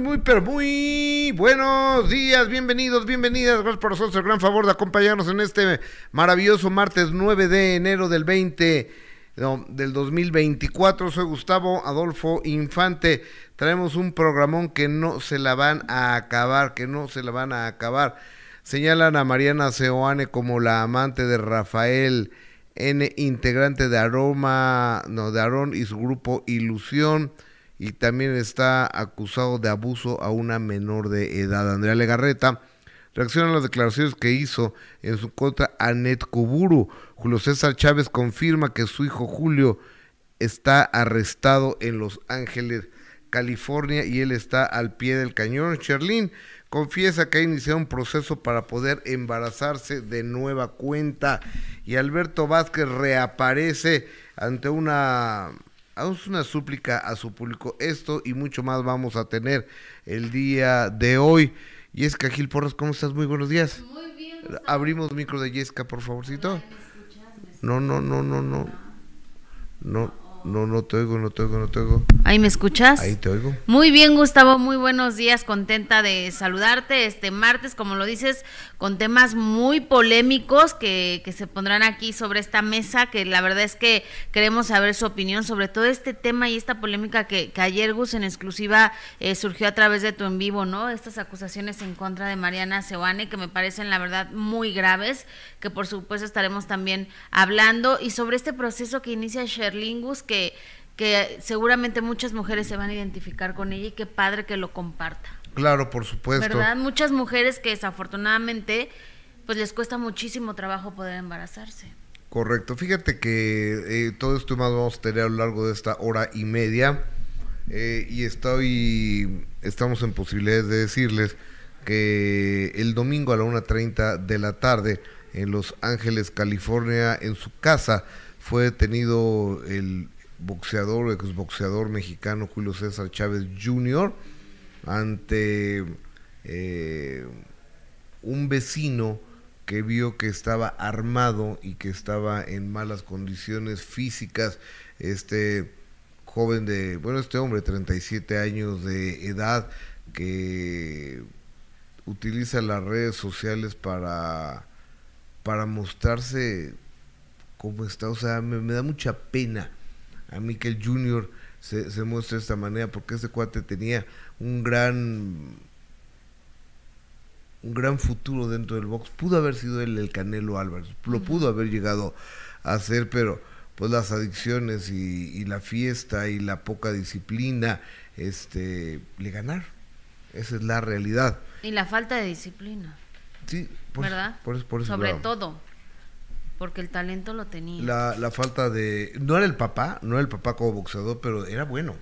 muy, pero muy buenos días, bienvenidos, bienvenidas. Gracias por nosotros el gran favor de acompañarnos en este maravilloso martes 9 de enero del 20 del 2024. Soy Gustavo Adolfo Infante. Traemos un programón que no se la van a acabar, que no se la van a acabar. Señalan a Mariana Seoane como la amante de Rafael N, integrante de Aroma, no, de Aarón y su grupo Ilusión y también está acusado de abuso a una menor de edad. Andrea Legarreta reacciona a las declaraciones que hizo en su contra Anet Kuburu. Julio César Chávez confirma que su hijo Julio está arrestado en Los Ángeles, California, y él está al pie del cañón. Sherlyn confiesa que ha iniciado un proceso para poder embarazarse de nueva cuenta. Y Alberto Vázquez reaparece ante una hagamos una súplica a su público. Esto y mucho más vamos a tener el día de hoy. Jessica Gil Porras, ¿cómo estás? Muy buenos días. Muy bien. Abrimos micro de Jessica, por favorcito. No, no, no, no, no. No. No, no te oigo, no te oigo, no te oigo. ¿Ahí me escuchas? Ahí te oigo. Muy bien, Gustavo, muy buenos días, contenta de saludarte este martes, como lo dices, con temas muy polémicos que, que se pondrán aquí sobre esta mesa, que la verdad es que queremos saber su opinión sobre todo este tema y esta polémica que, que ayer, Gus, en exclusiva eh, surgió a través de tu en vivo, ¿no? Estas acusaciones en contra de Mariana Seoane, que me parecen, la verdad, muy graves, que por supuesto estaremos también hablando, y sobre este proceso que inicia Sherlingus, que que, seguramente muchas mujeres se van a identificar con ella y qué padre que lo comparta. Claro, por supuesto. ¿Verdad? Muchas mujeres que desafortunadamente pues les cuesta muchísimo trabajo poder embarazarse. Correcto. Fíjate que eh, todo esto más vamos a tener a lo largo de esta hora y media eh, y estoy, estamos en posibilidades de decirles que el domingo a la 1.30 de la tarde en Los Ángeles, California, en su casa, fue detenido el boxeador, exboxeador mexicano Julio César Chávez Jr. ante eh, un vecino que vio que estaba armado y que estaba en malas condiciones físicas. Este joven de, bueno, este hombre, 37 años de edad, que utiliza las redes sociales para, para mostrarse cómo está. O sea, me da mucha pena a mí que el Junior se, se muestre de esta manera, porque ese cuate tenía un gran un gran futuro dentro del box. Pudo haber sido él el Canelo Álvarez, lo pudo haber llegado a hacer, pero pues las adicciones y, la fiesta y la poca disciplina, este, le ganar. Esa es la realidad. Y la falta de disciplina. Sí, ¿verdad? Por, por Sobre todo. Porque el talento lo tenía. La, la falta de... No era el papá, no era el papá como boxeador, pero era bueno.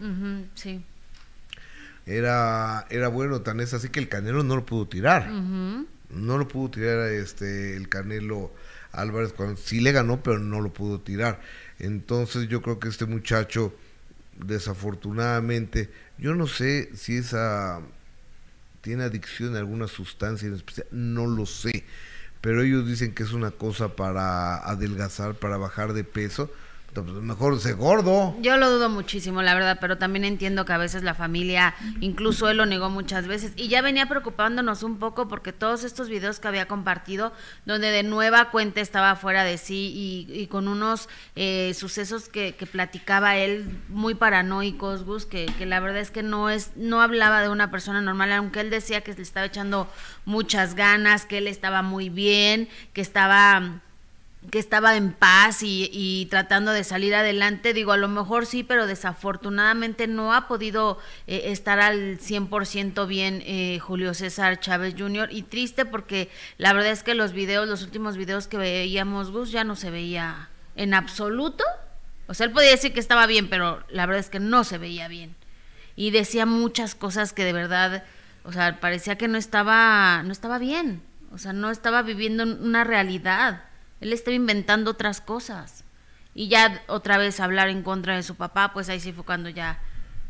sí. Era, era bueno, tan es así que el Canelo no lo pudo tirar. No lo pudo tirar este el Canelo Álvarez cuando sí le ganó, pero no lo pudo tirar. Entonces yo creo que este muchacho, desafortunadamente, yo no sé si esa tiene adicción a alguna sustancia en especial, no lo sé pero ellos dicen que es una cosa para adelgazar, para bajar de peso, mejor se gordo. Yo lo dudo muchísimo, la verdad, pero también entiendo que a veces la familia, incluso él lo negó muchas veces, y ya venía preocupándonos un poco porque todos estos videos que había compartido, donde de nueva cuenta estaba fuera de sí y, con unos eh, sucesos que, platicaba él muy paranoicos, Gus, que, que la verdad es que no es, no hablaba de una persona normal, aunque él decía que le estaba echando muchas ganas, que él estaba muy bien, que estaba que estaba en paz y, tratando de salir adelante. Digo, a lo mejor sí, pero desafortunadamente no ha podido eh, estar al 100% bien eh, Julio César Chávez Jr. Y triste porque la verdad es que los videos, los últimos videos que veíamos, Gus, ya no se veía en absoluto. O sea, él podía decir que estaba bien, pero la verdad es que no se veía bien. Y decía muchas cosas que de verdad, o sea, parecía que no estaba, no estaba bien. O sea, no estaba viviendo una realidad él estaba inventando otras cosas. Y ya otra vez hablar en contra de su papá, pues ahí sí fue cuando ya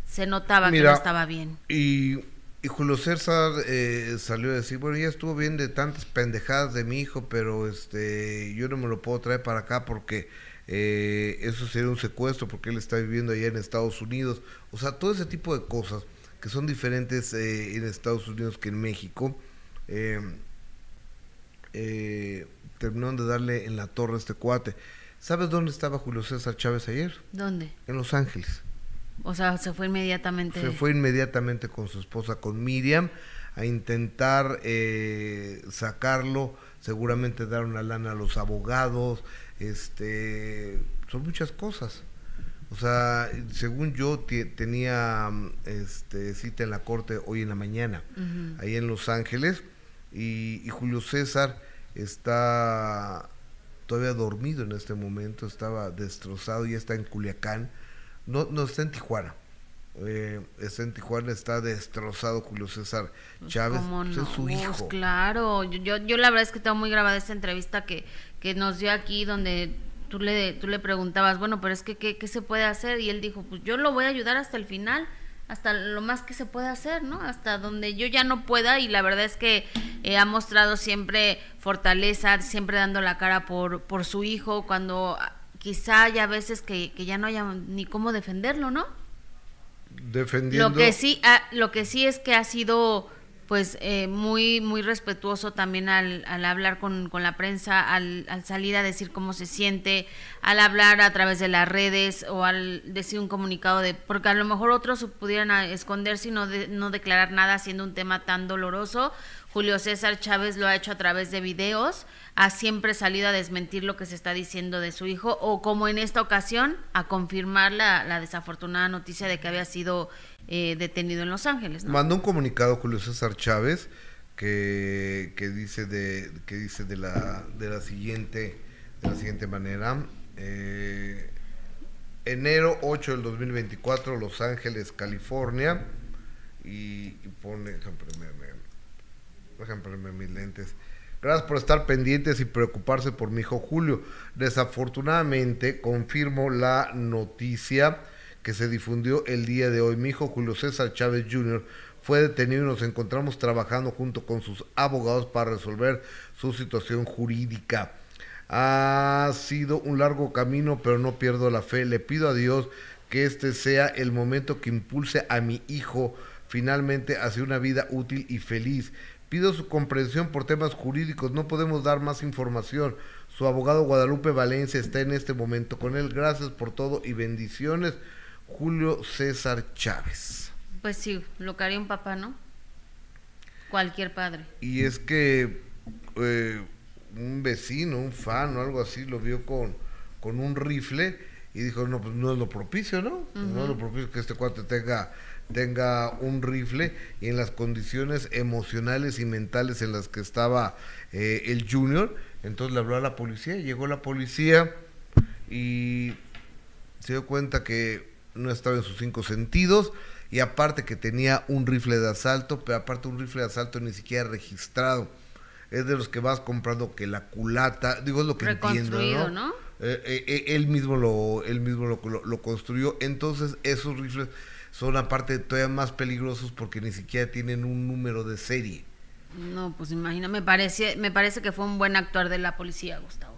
se notaba que no estaba bien. Y, y Julio César eh, salió a decir, bueno, ya estuvo bien de tantas pendejadas de mi hijo, pero este yo no me lo puedo traer para acá porque eh, eso sería un secuestro, porque él está viviendo allá en Estados Unidos. O sea, todo ese tipo de cosas que son diferentes eh, en Estados Unidos que en México. Eh, eh, terminaron de darle en la torre a este cuate. ¿Sabes dónde estaba Julio César Chávez ayer? ¿Dónde? En Los Ángeles. O sea, se fue inmediatamente. Se fue inmediatamente con su esposa, con Miriam, a intentar eh, sacarlo, seguramente dar una lana a los abogados, este, son muchas cosas. O sea, según yo tenía este, cita en la corte hoy en la mañana, ahí en Los Ángeles, y, Julio César está todavía dormido en este momento, estaba destrozado, ya está en Culiacán, no, no está en Tijuana. Eh, está en Tijuana, está destrozado Julio César pues, Chávez, pues, es su hijo. Pues, claro, yo, yo la verdad es que tengo muy grabada esta entrevista que, que nos dio aquí donde tú le, tú le preguntabas, bueno, pero es que ¿qué, ¿qué se puede hacer? Y él dijo, pues yo lo voy a ayudar hasta el final hasta lo más que se pueda hacer, ¿no? Hasta donde yo ya no pueda y la verdad es que eh, ha mostrado siempre fortaleza, siempre dando la cara por, por su hijo, cuando ah, quizá haya veces que, que ya no haya ni cómo defenderlo, ¿no? Defendiendo. Lo que sí, ah, lo que sí es que ha sido pues eh, muy muy respetuoso también al, al hablar con, con, la prensa, al, al, salir a decir cómo se siente, al hablar a través de las redes o al decir un comunicado de, porque a lo mejor otros pudieran esconderse y no, no declarar nada siendo un tema tan doloroso. Julio César Chávez lo ha hecho a través de videos, ha siempre salido a desmentir lo que se está diciendo de su hijo o como en esta ocasión a confirmar la, la desafortunada noticia de que había sido eh, detenido en Los Ángeles. Mandó un comunicado Julio César Chávez que, que dice de que dice de la de la siguiente de la siguiente manera eh, enero 8 del 2024 Los Ángeles California y, pone déjame ponerme mis lentes Gracias por estar pendientes y preocuparse por mi hijo Julio. Desafortunadamente, confirmo la noticia que se difundió el día de hoy. Mi hijo Julio César Chávez Jr. fue detenido y nos encontramos trabajando junto con sus abogados para resolver su situación jurídica. Ha sido un largo camino, pero no pierdo la fe. Le pido a Dios que este sea el momento que impulse a mi hijo finalmente hacia una vida útil y feliz. Pido su comprensión por temas jurídicos, no podemos dar más información. Su abogado Guadalupe Valencia está en este momento con él. Gracias por todo y bendiciones. Julio César Chávez. Pues sí, lo que haría un papá, ¿no? Cualquier padre. Y es que eh, un vecino, un fan o algo así, lo vio con, con un rifle y dijo, no, pues no es lo propicio, ¿no? No es lo propicio que este cuate tenga, tenga un rifle y en las condiciones emocionales y mentales en las que estaba eh, el junior. Entonces le habló a la policía, llegó la policía y se dio cuenta que no estaba en sus cinco sentidos y aparte que tenía un rifle de asalto, pero aparte un rifle de asalto ni siquiera registrado. Es de los que vas comprando que la culata, digo es lo que entiendo, ¿no? ¿no? Eh, eh, eh, él mismo lo él mismo lo, lo, construyó, entonces esos rifles son aparte todavía más peligrosos porque ni siquiera tienen un número de serie. No, pues imagina, me parece me parece que fue un buen actuar de la policía, Gustavo.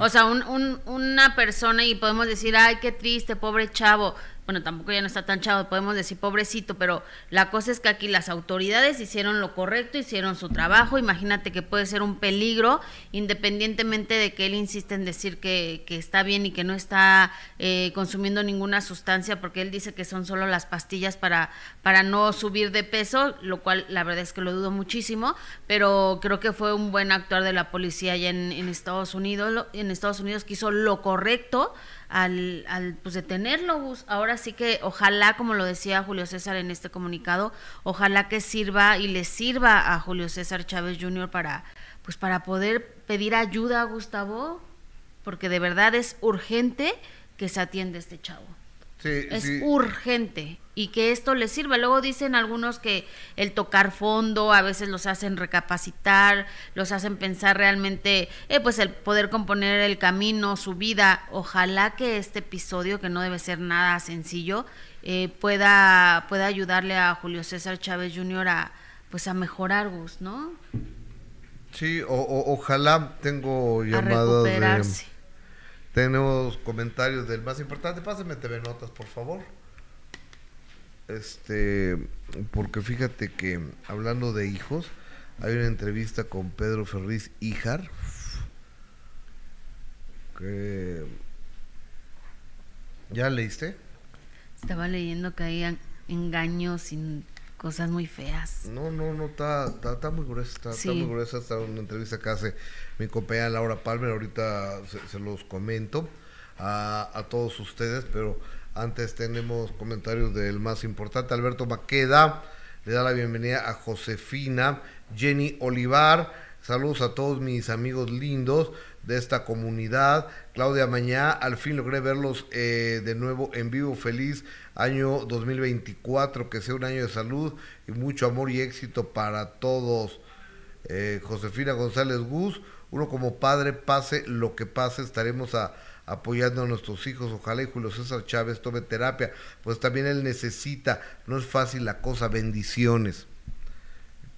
O sea, un, una persona y podemos decir, ay, qué triste, pobre chavo bueno, tampoco ya no está tan chavo, podemos decir pobrecito, pero la cosa es que aquí las autoridades hicieron lo correcto, hicieron su trabajo, imagínate que puede ser un peligro, independientemente de que él insiste en decir que, que está bien y que no está eh, consumiendo ninguna sustancia, porque él dice que son solo las pastillas para, para no subir de peso, lo cual la verdad es que lo dudo muchísimo, pero creo que fue un buen actuar de la policía allá en, Estados Unidos, en Estados Unidos que hizo lo correcto, al, al pues detenerlo. Ahora sí que ojalá, como lo decía Julio César en este comunicado, ojalá que sirva y le sirva a Julio César Chávez Jr. para pues para poder pedir ayuda a Gustavo, porque de verdad es urgente que se atienda este chavo es urgente y que esto les sirva. Luego dicen algunos que el tocar fondo a veces los hacen recapacitar, los hacen pensar realmente, eh, pues el poder componer el camino, su vida. Ojalá que este episodio, que no debe ser nada sencillo, eh, pueda, pueda ayudarle a Julio César Chávez Jr. a, pues a mejorar, Gus, ¿no? Sí, ojalá tengo llamadas de tenemos comentarios del más importante. Pásame TV Notas, por favor. Este, porque fíjate que hablando de hijos, hay una entrevista con Pedro Ferriz Híjar, ¿Ya leíste? Estaba leyendo que hay engaños y cosas muy feas. No, no, no, está, está, muy gruesa, está, muy gruesa. Está una entrevista que hace mi compañera Laura Palmer, ahorita se, los comento a, a, todos ustedes, pero antes tenemos comentarios del más importante, Alberto Maqueda, le da la bienvenida a Josefina, Jenny Olivar, saludos a todos mis amigos lindos, de esta comunidad. Claudia Mañá, al fin logré verlos eh, de nuevo en vivo. Feliz año 2024, que sea un año de salud y mucho amor y éxito para todos. Eh, Josefina González Gus, uno como padre, pase lo que pase, estaremos apoyando a nuestros hijos. Ojalá y Julio César Chávez tome terapia, pues también él necesita, no es fácil la cosa, bendiciones.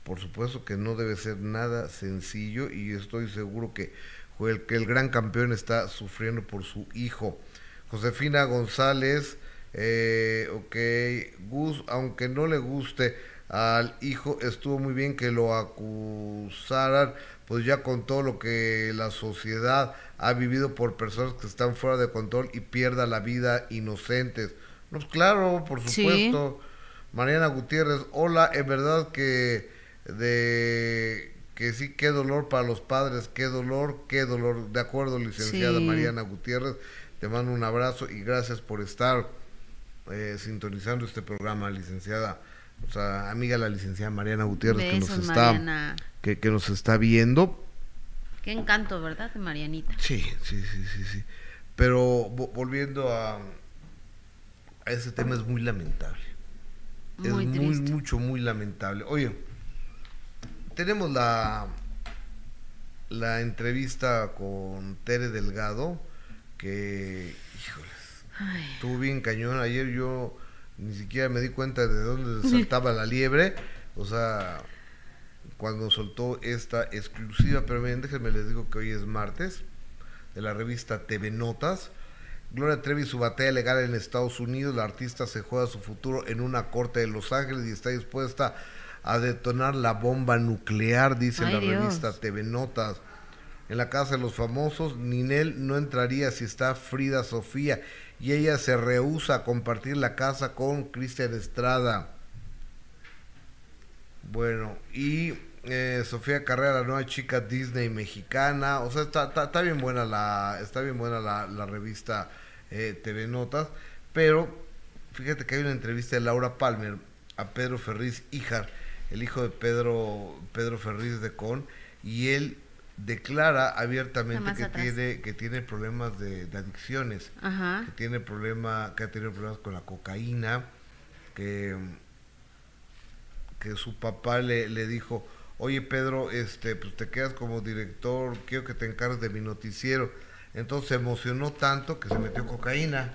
Por supuesto que no debe ser nada sencillo y estoy seguro que el que el gran campeón está sufriendo por su hijo. Josefina González, eh, ok, Gus, aunque no le guste al hijo, estuvo muy bien que lo acusaran, pues ya con todo lo que la sociedad ha vivido por personas que están fuera de control y pierda la vida inocentes. No, pues claro, por supuesto. Mariana Gutiérrez, hola, en verdad que de que sí, qué dolor para los padres, qué dolor, qué dolor. De acuerdo, licenciada Mariana Gutiérrez, te mando un abrazo y gracias por estar eh, sintonizando este programa, licenciada. O sea, amiga la licenciada Mariana Gutiérrez que nos está que, que, nos está viendo. Qué encanto, ¿verdad, Marianita? Sí, sí, sí, sí, sí. Pero volviendo a, a ese tema es muy lamentable. es muy, mucho, muy lamentable. Oye, tenemos la, la entrevista con Tere Delgado, que, híjoles, estuvo bien cañón. Ayer yo ni siquiera me di cuenta de dónde saltaba la liebre. O sea, cuando soltó esta exclusiva, pero bien, déjenme les digo que hoy es martes, de la revista TV Notas. Gloria Trevi su batalla legal en Estados Unidos, la artista se juega su futuro en una corte de Los Ángeles y está dispuesta a detonar la bomba nuclear, dice la revista TV Notas. En la casa de los famosos, Ninel no entraría si está Frida Sofía y ella se rehúsa a compartir la casa con Cristian Estrada. Bueno, y eh, Sofía Carrera, la nueva chica Disney mexicana. O sea, está, bien buena la, está bien buena la, revista eh, TV Notas. Pero fíjate que hay una entrevista de Laura Palmer a Pedro Ferriz Híjar el hijo de Pedro, Pedro Ferriz de Con, y él declara abiertamente que tiene, que tiene problemas de, adicciones, que tiene problema, que ha tenido problemas con la cocaína, que, que su papá le, le dijo, oye Pedro, este, pues te quedas como director, quiero que te encargues de mi noticiero. Entonces se emocionó tanto que se metió cocaína.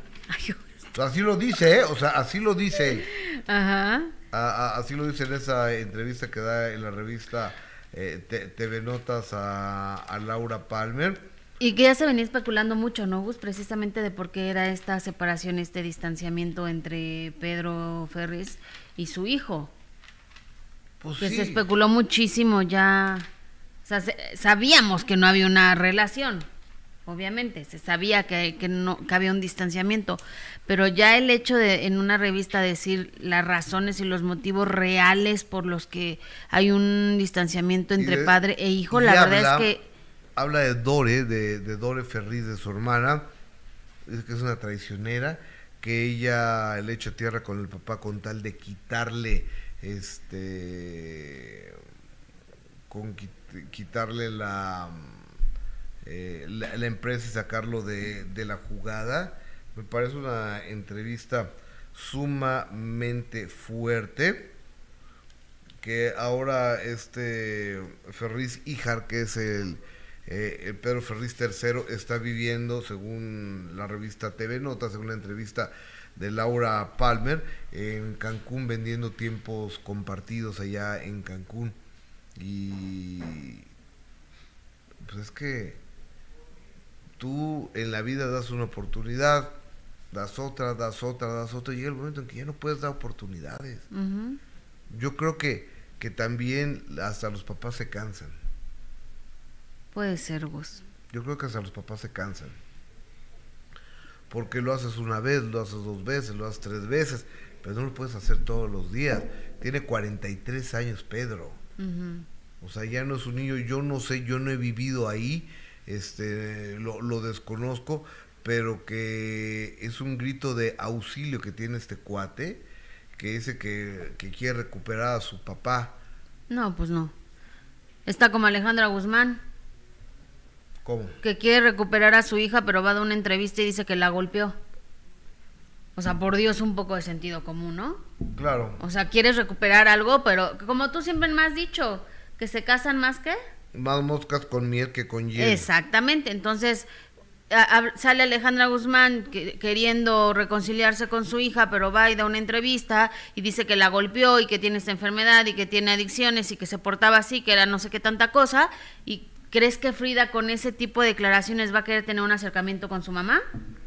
así lo dice, ¿eh? O sea, así lo dice él. Ajá así lo dice en esa entrevista que da en la revista eh, TV Notas a, Laura Palmer. Y que ya se venía especulando mucho, ¿no, Gus? Precisamente de por qué era esta separación, este distanciamiento entre Pedro Ferris y su hijo. Pues que se especuló muchísimo ya. O sea, sabíamos que no había una relación obviamente, se sabía que, que, no, que había un distanciamiento, pero ya el hecho de en una revista decir las razones y los motivos reales por los que hay un distanciamiento entre padre e hijo, la verdad es que... Habla de Dore, de, de Dore Ferriz, de su hermana, es que es una traicionera, que ella le echa tierra con el papá con tal de quitarle, este, con quitarle la eh, la, empresa y sacarlo de, la jugada. Me parece una entrevista sumamente fuerte que ahora este Ferriz Ijar, que es el, eh, Pedro Ferriz III, está viviendo, según la revista TV Notas, según la entrevista de Laura Palmer, en Cancún vendiendo tiempos compartidos allá en Cancún. Y pues es que tú en la vida das una oportunidad, das otra, das otra, das otra, y llega el momento en que ya no puedes dar oportunidades. Yo creo que, que también hasta los papás se cansan. Puede ser, vos. Yo creo que hasta los papás se cansan. Porque lo haces una vez, lo haces dos veces, lo haces tres veces, pero no lo puedes hacer todos los días. Tiene 43 años Pedro. O sea, ya no es un niño, yo no sé, yo no he vivido ahí, este, lo, lo desconozco, pero que es un grito de auxilio que tiene este cuate, que dice que, que quiere recuperar a su papá. No, pues no. Está como Alejandra Guzmán. ¿Cómo? Que quiere recuperar a su hija, pero va a dar una entrevista y dice que la golpeó. O sea, por Dios, un poco de sentido común, ¿no? Claro. O sea, quieres recuperar algo, pero como tú siempre me has dicho, que se casan más que... Más moscas con miel que con hielo. Exactamente. Entonces, sale Alejandra Guzmán queriendo reconciliarse con su hija, pero va y da una entrevista y dice que la golpeó y que tiene esta enfermedad y que tiene adicciones y que se portaba así, que era no sé qué tanta cosa. ¿Y crees que Frida con ese tipo de declaraciones va a querer tener un acercamiento con su mamá?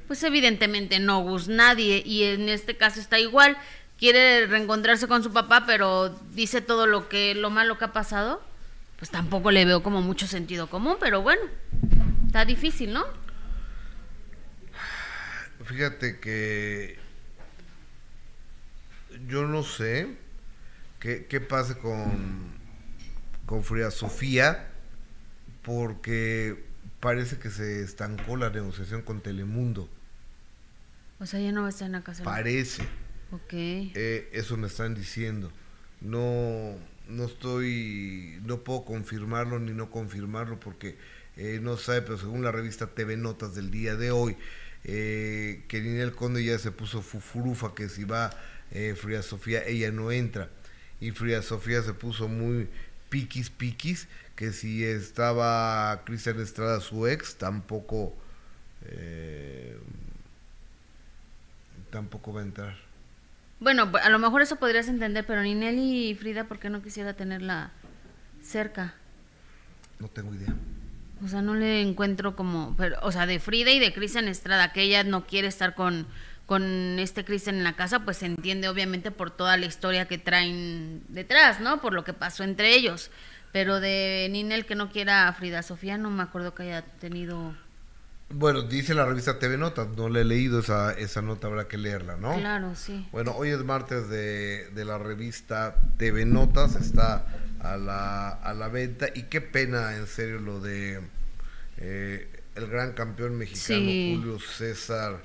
Pues evidentemente no, Gus, nadie. Y en este caso está igual. Quiere reencontrarse con su papá, pero dice todo lo que lo malo que ha pasado. Pues tampoco le veo como mucho sentido común, pero bueno, está difícil, ¿no? Fíjate que yo no sé qué, qué pase con, con Frida Sofía, porque parece que se estancó la negociación con Telemundo. O sea, ya no va a estar en la casa. Parece. Ok. Eh, eso me están diciendo. No, no estoy, no puedo confirmarlo ni no confirmarlo porque eh, no sabe, pero según la revista TV Notas del día de hoy, eh, que Ninel Conde ya se puso fufurufa que si va eh, Fría Sofía ella no entra. Y Fría Sofía se puso muy piquis piquis que si estaba Cristian Estrada su ex tampoco eh, tampoco va a entrar bueno a lo mejor eso podrías entender pero Ninel y Frida ¿por qué no quisiera tenerla cerca? no tengo idea o sea, no le encuentro como, pero, o sea, de Frida y de Cristian Estrada, que ella no quiere estar con, con este Cristian en la casa, pues se entiende obviamente por toda la historia que traen detrás, ¿no? Por lo que pasó entre ellos. Pero de Ninel que no quiera a Frida Sofía, no me acuerdo que haya tenido... Bueno, dice la revista TV Notas, no le he leído esa, esa nota, habrá que leerla, ¿no? Claro, sí. Bueno, hoy es martes de, de la revista TV Notas, está a la, a la venta. Y qué pena, en serio, lo de eh, el gran campeón mexicano Julio César.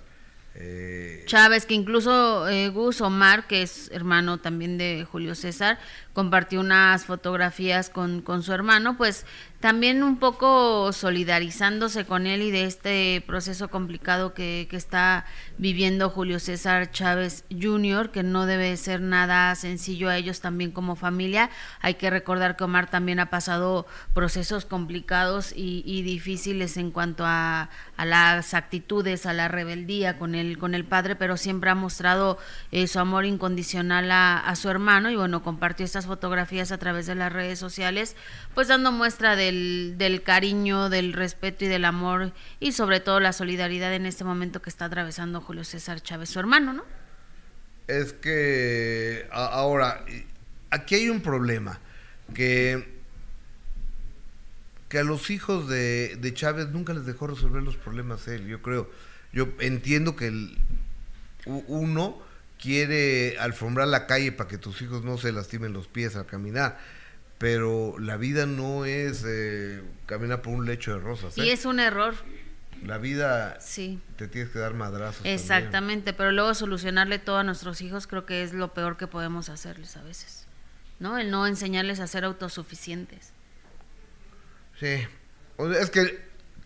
Eh, Chávez, que incluso eh, Gus Omar, que es hermano también de Julio César, compartió unas fotografías con, con su hermano, pues también un poco solidarizándose con él y de este proceso complicado que, que, está viviendo Julio César Chávez Jr., que no debe ser nada sencillo a ellos también como familia. Hay que recordar que Omar también ha pasado procesos complicados y, difíciles en cuanto a, a, las actitudes, a la rebeldía con el, con el padre, pero siempre ha mostrado eh, su amor incondicional a, a su hermano y bueno, compartió estas fotografías a través de las redes sociales, pues dando muestra de del, cariño, del respeto y del amor y sobre todo la solidaridad en este momento que está atravesando Julio César Chávez, su hermano, ¿no? Es que ahora, aquí hay un problema, que, que a los hijos de, Chávez nunca les dejó resolver los problemas él, yo creo. Yo entiendo que uno quiere alfombrar la calle para que tus hijos no se lastimen los pies al caminar pero la vida no es eh, caminar por un lecho de rosas. Y ¿eh? es un error. La vida sí. te tienes que dar madrazos. Exactamente, pero luego solucionarle todo a nuestros hijos creo que es lo peor que podemos hacerles a veces, ¿no? El no enseñarles a ser autosuficientes. Sí, es que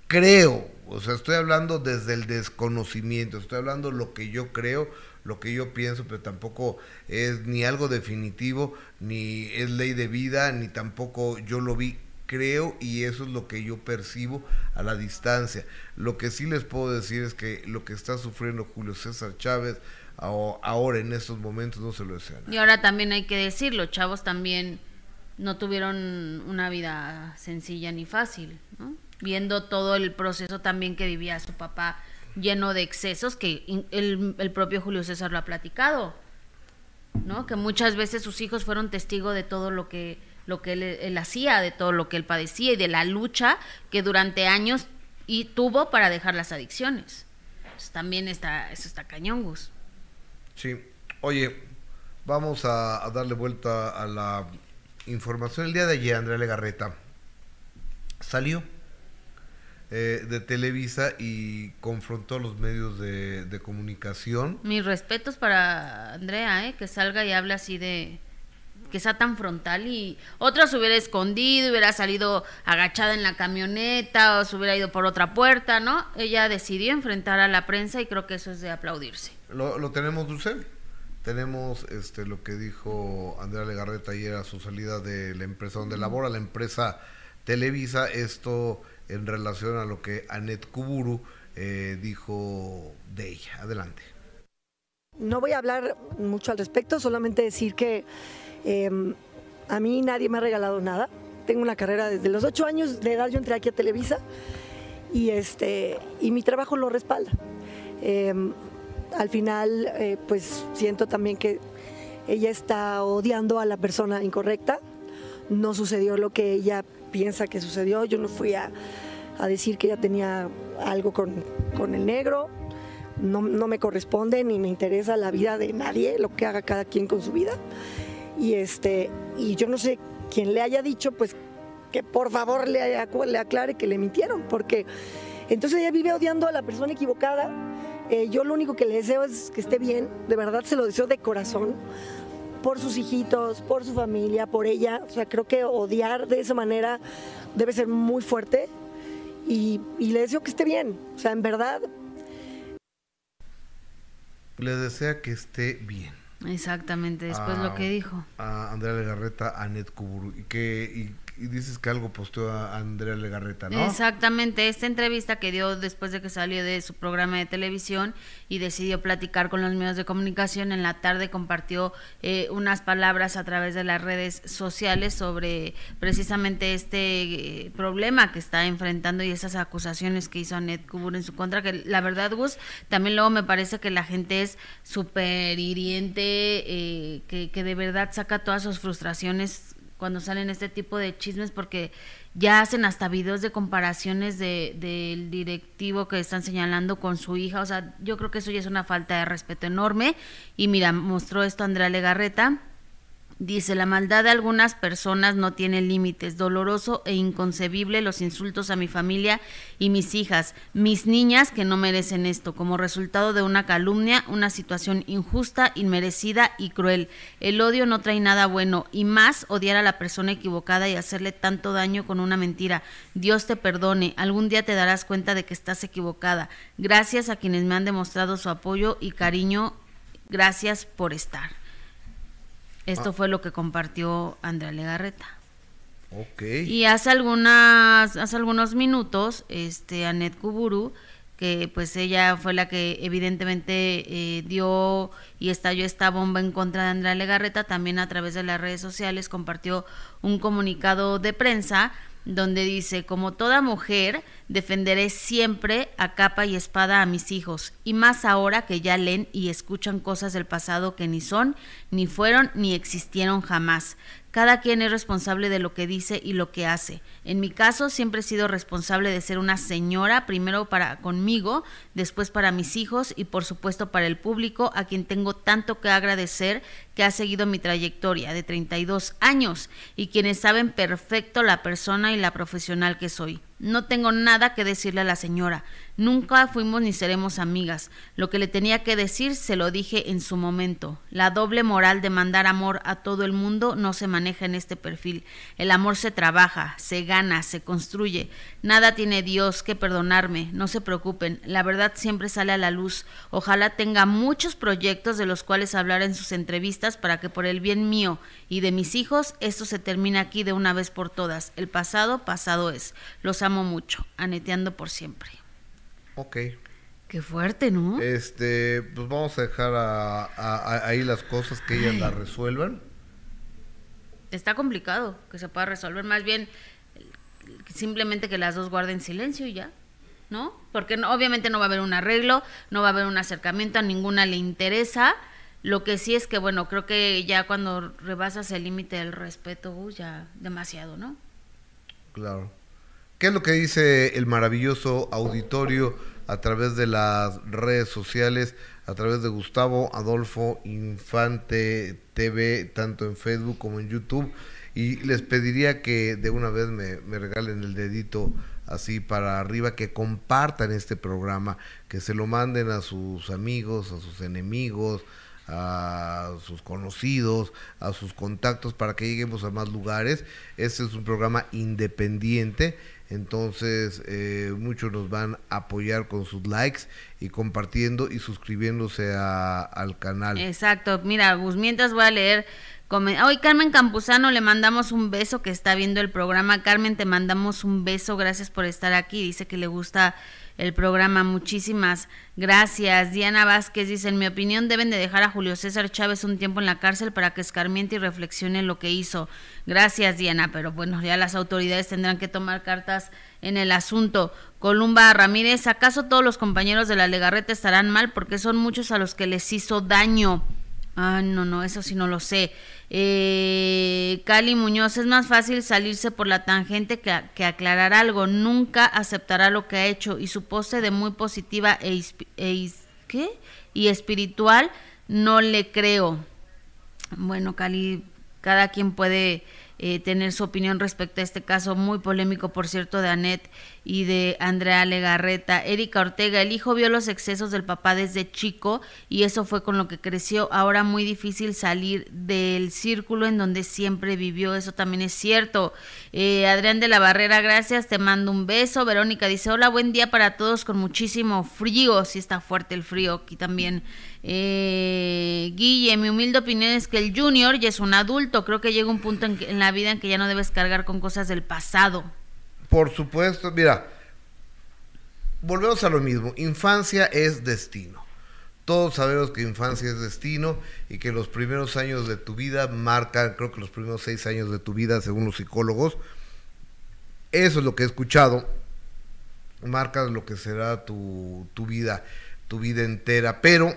creo, o sea, estoy hablando desde el desconocimiento, estoy hablando lo que yo creo, lo que yo pienso, pero tampoco es ni algo definitivo, ni es ley de vida, ni tampoco yo lo vi, creo y eso es lo que yo percibo a la distancia. Lo que sí les puedo decir es que lo que está sufriendo Julio César Chávez ahora en estos momentos no se lo desean. Y ahora también hay que decirlo, chavos también no tuvieron una vida sencilla ni fácil, ¿no? viendo todo el proceso también que vivía su papá lleno de excesos que el, propio Julio César lo ha platicado, ¿no? Que muchas veces sus hijos fueron testigos de todo lo que lo que él, hacía, de todo lo que él padecía y de la lucha que durante años y tuvo para dejar las adicciones. también está, eso está cañón, Gus. Sí. Oye, vamos a, darle vuelta a la información. El día de ayer, Andrea Legarreta salió eh, de Televisa y confrontó a los medios de, de comunicación. Mis respetos para Andrea, ¿eh? que salga y hable así de, que sea tan frontal y otra se hubiera escondido, hubiera salido agachada en la camioneta o se hubiera ido por otra puerta, ¿no? Ella decidió enfrentar a la prensa y creo que eso es de aplaudirse. Lo, lo tenemos, Dulce. Tenemos este lo que dijo Andrea Legarreta ayer a su salida de la empresa donde labora, la empresa Televisa, esto en relación a lo que Anet Kuburu eh, dijo de ella. Adelante. No voy a hablar mucho al respecto, solamente decir que Em, a mí nadie me ha regalado nada. Tengo una carrera desde los ocho años de edad, yo entré aquí a Televisa y, este, y mi trabajo lo respalda. Em, al final, eh, pues siento también que ella está odiando a la persona incorrecta. No sucedió lo que ella piensa que sucedió. Yo no fui a, decir que ella tenía algo con, con el negro. No, no, me corresponde ni me interesa la vida de nadie, lo que haga cada quien con su vida y este y yo no sé quién le haya dicho pues que por favor le, le aclare que le mintieron porque entonces ella vive odiando a la persona equivocada eh, yo lo único que le deseo es que esté bien de verdad se lo deseo de corazón por sus hijitos, por su familia, por ella. O sea, creo que odiar de esa manera debe ser muy fuerte y, y le deseo que esté bien. O sea, en verdad. Le desea que esté bien. Exactamente, después lo que dijo. A Andrea Legarreta, a Ned Kuburu. Y, que, y dices que algo posteó a Andrea Legarreta, ¿no? Exactamente, esta entrevista que dio después de que salió de su programa de televisión y decidió platicar con los medios de comunicación, en la tarde compartió eh, unas palabras a través de las redes sociales sobre precisamente este eh, problema que está enfrentando y esas acusaciones que hizo Anet Kubur en su contra, que la verdad, Gus, también luego me parece que la gente es súper hiriente, eh, que, que de verdad saca todas sus frustraciones cuando salen este tipo de chismes porque ya hacen hasta videos de comparaciones del de, directivo que están señalando con su hija, o sea, yo creo que eso ya es una falta de respeto enorme. Y mira, mostró esto Andrea Legarreta Dice, la maldad de algunas personas no tiene límites, doloroso e inconcebible los insultos a mi familia y mis hijas, mis niñas que no merecen esto, como resultado de una calumnia, una situación injusta, inmerecida y cruel. El odio no trae nada bueno y más odiar a la persona equivocada y hacerle tanto daño con una mentira. Dios te perdone, algún día te darás cuenta de que estás equivocada. Gracias a quienes me han demostrado su apoyo y cariño, gracias por estar. Esto ah. fue lo que compartió Andrea Legarreta. Okay. Y hace algunas, hace algunos minutos, este, Anet Kuburu, que pues ella fue la que evidentemente eh, dio y estalló esta bomba en contra de Andrea Legarreta, también a través de las redes sociales compartió un comunicado de prensa donde dice, como toda mujer, defenderé siempre a capa y espada a mis hijos, y más ahora que ya leen y escuchan cosas del pasado que ni son, ni fueron, ni existieron jamás. Cada quien es responsable de lo que dice y lo que hace. En mi caso siempre he sido responsable de ser una señora, primero para conmigo, después para mis hijos y por supuesto para el público, a quien tengo tanto que agradecer que ha seguido mi trayectoria de 32 años y quienes saben perfecto la persona y la profesional que soy. No tengo nada que decirle a la señora. Nunca fuimos ni seremos amigas. Lo que le tenía que decir se lo dije en su momento. La doble moral de mandar amor a todo el mundo no se maneja en este perfil. El amor se trabaja, se gana, se construye. Nada tiene Dios que perdonarme. No se preocupen. La verdad siempre sale a la luz. Ojalá tenga muchos proyectos de los cuales hablar en sus entrevistas para que por el bien mío y de mis hijos esto se termine aquí de una vez por todas. El pasado, pasado es. Los amo mucho, aneteando por siempre. Ok. Qué fuerte, ¿no? Este, pues vamos a dejar ahí las cosas que ellas las resuelvan. Está complicado que se pueda resolver, más bien simplemente que las dos guarden silencio y ya. ¿no? Porque no, obviamente no va a haber un arreglo, no va a haber un acercamiento, a ninguna le interesa. Lo que sí es que, bueno, creo que ya cuando rebasas el límite del respeto, uh, ya demasiado, ¿no? Claro. ¿Qué es lo que dice el maravilloso auditorio a través de las redes sociales, a través de Gustavo Adolfo Infante TV, tanto en Facebook como en YouTube? Y les pediría que de una vez me, regalen el dedito así para arriba, que compartan este programa, que se lo manden a sus amigos, a sus enemigos, a sus conocidos, a sus contactos para que lleguemos a más lugares. Este es un programa independiente, entonces eh, muchos nos van a apoyar con sus likes y compartiendo y suscribiéndose al canal. Exacto, mira, Gus, mientras voy a leer Hoy Carmen Campuzano le mandamos un beso que está viendo el programa. Carmen, te mandamos un beso, gracias por estar aquí. Dice que le gusta el programa. Muchísimas gracias. Diana Vázquez dice, en mi opinión deben de dejar a Julio César Chávez un tiempo en la cárcel para que escarmiente y reflexione lo que hizo. Gracias, Diana, pero bueno, ya las autoridades tendrán que tomar cartas en el asunto. Columba Ramírez, ¿acaso todos los compañeros de la Legarreta estarán mal? Porque son muchos a los que les hizo daño. Ah, no, no, eso sí no lo sé. Eh, Cali Muñoz, es más fácil salirse por la tangente que, aclarar algo. Nunca aceptará lo que ha hecho y su pose de muy positiva e, e y espiritual no le creo. Bueno, Cali, cada quien puede eh, tener su opinión respecto a este caso muy polémico, por cierto, de Anet y de Andrea Legarreta. Erika Ortega, el hijo vio los excesos del papá desde chico y eso fue con lo que creció. Ahora muy difícil salir del círculo en donde siempre vivió, eso también es cierto. Eh, Adrián de la Barrera, gracias, te mando un beso. Verónica dice, hola, buen día para todos con muchísimo frío, si está fuerte el frío aquí también. Eh, Guille, mi humilde opinión es que el junior ya es un adulto, creo que llega un punto en, en la vida en que ya no debes cargar con cosas del pasado. Por supuesto, mira, volvemos a lo mismo, infancia es destino. Todos sabemos que infancia es destino y que los primeros años de tu vida marcan, creo que los primeros seis años de tu vida, según los psicólogos, eso es lo que he escuchado, marca lo que será tu, tu vida, tu vida entera, pero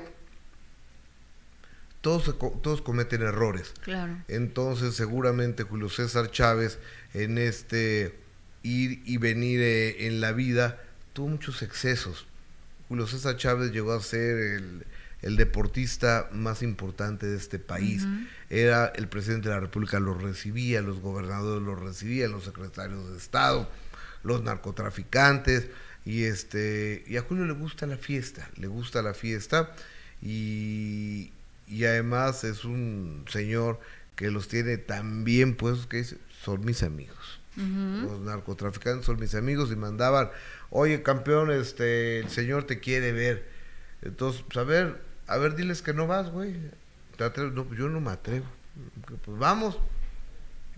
todos, todos cometen errores. Claro. Entonces, seguramente Julio César Chávez en este ir y venir eh, en la vida, tuvo muchos excesos. Julio César Chávez llegó a ser el, deportista más importante de este país. Era el presidente de la República, lo recibía, los gobernadores lo recibían, los secretarios de Estado, los narcotraficantes. Y, este, y a Julio le gusta la fiesta, le gusta la fiesta. Y, y además es un señor que los tiene tan bien puestos que son mis amigos. Los narcotraficantes son mis amigos y mandaban, oye campeón, este, el señor te quiere ver. Entonces, pues a ver, a ver, diles que no vas, güey. No, pues, yo no me atrevo. Pues vamos,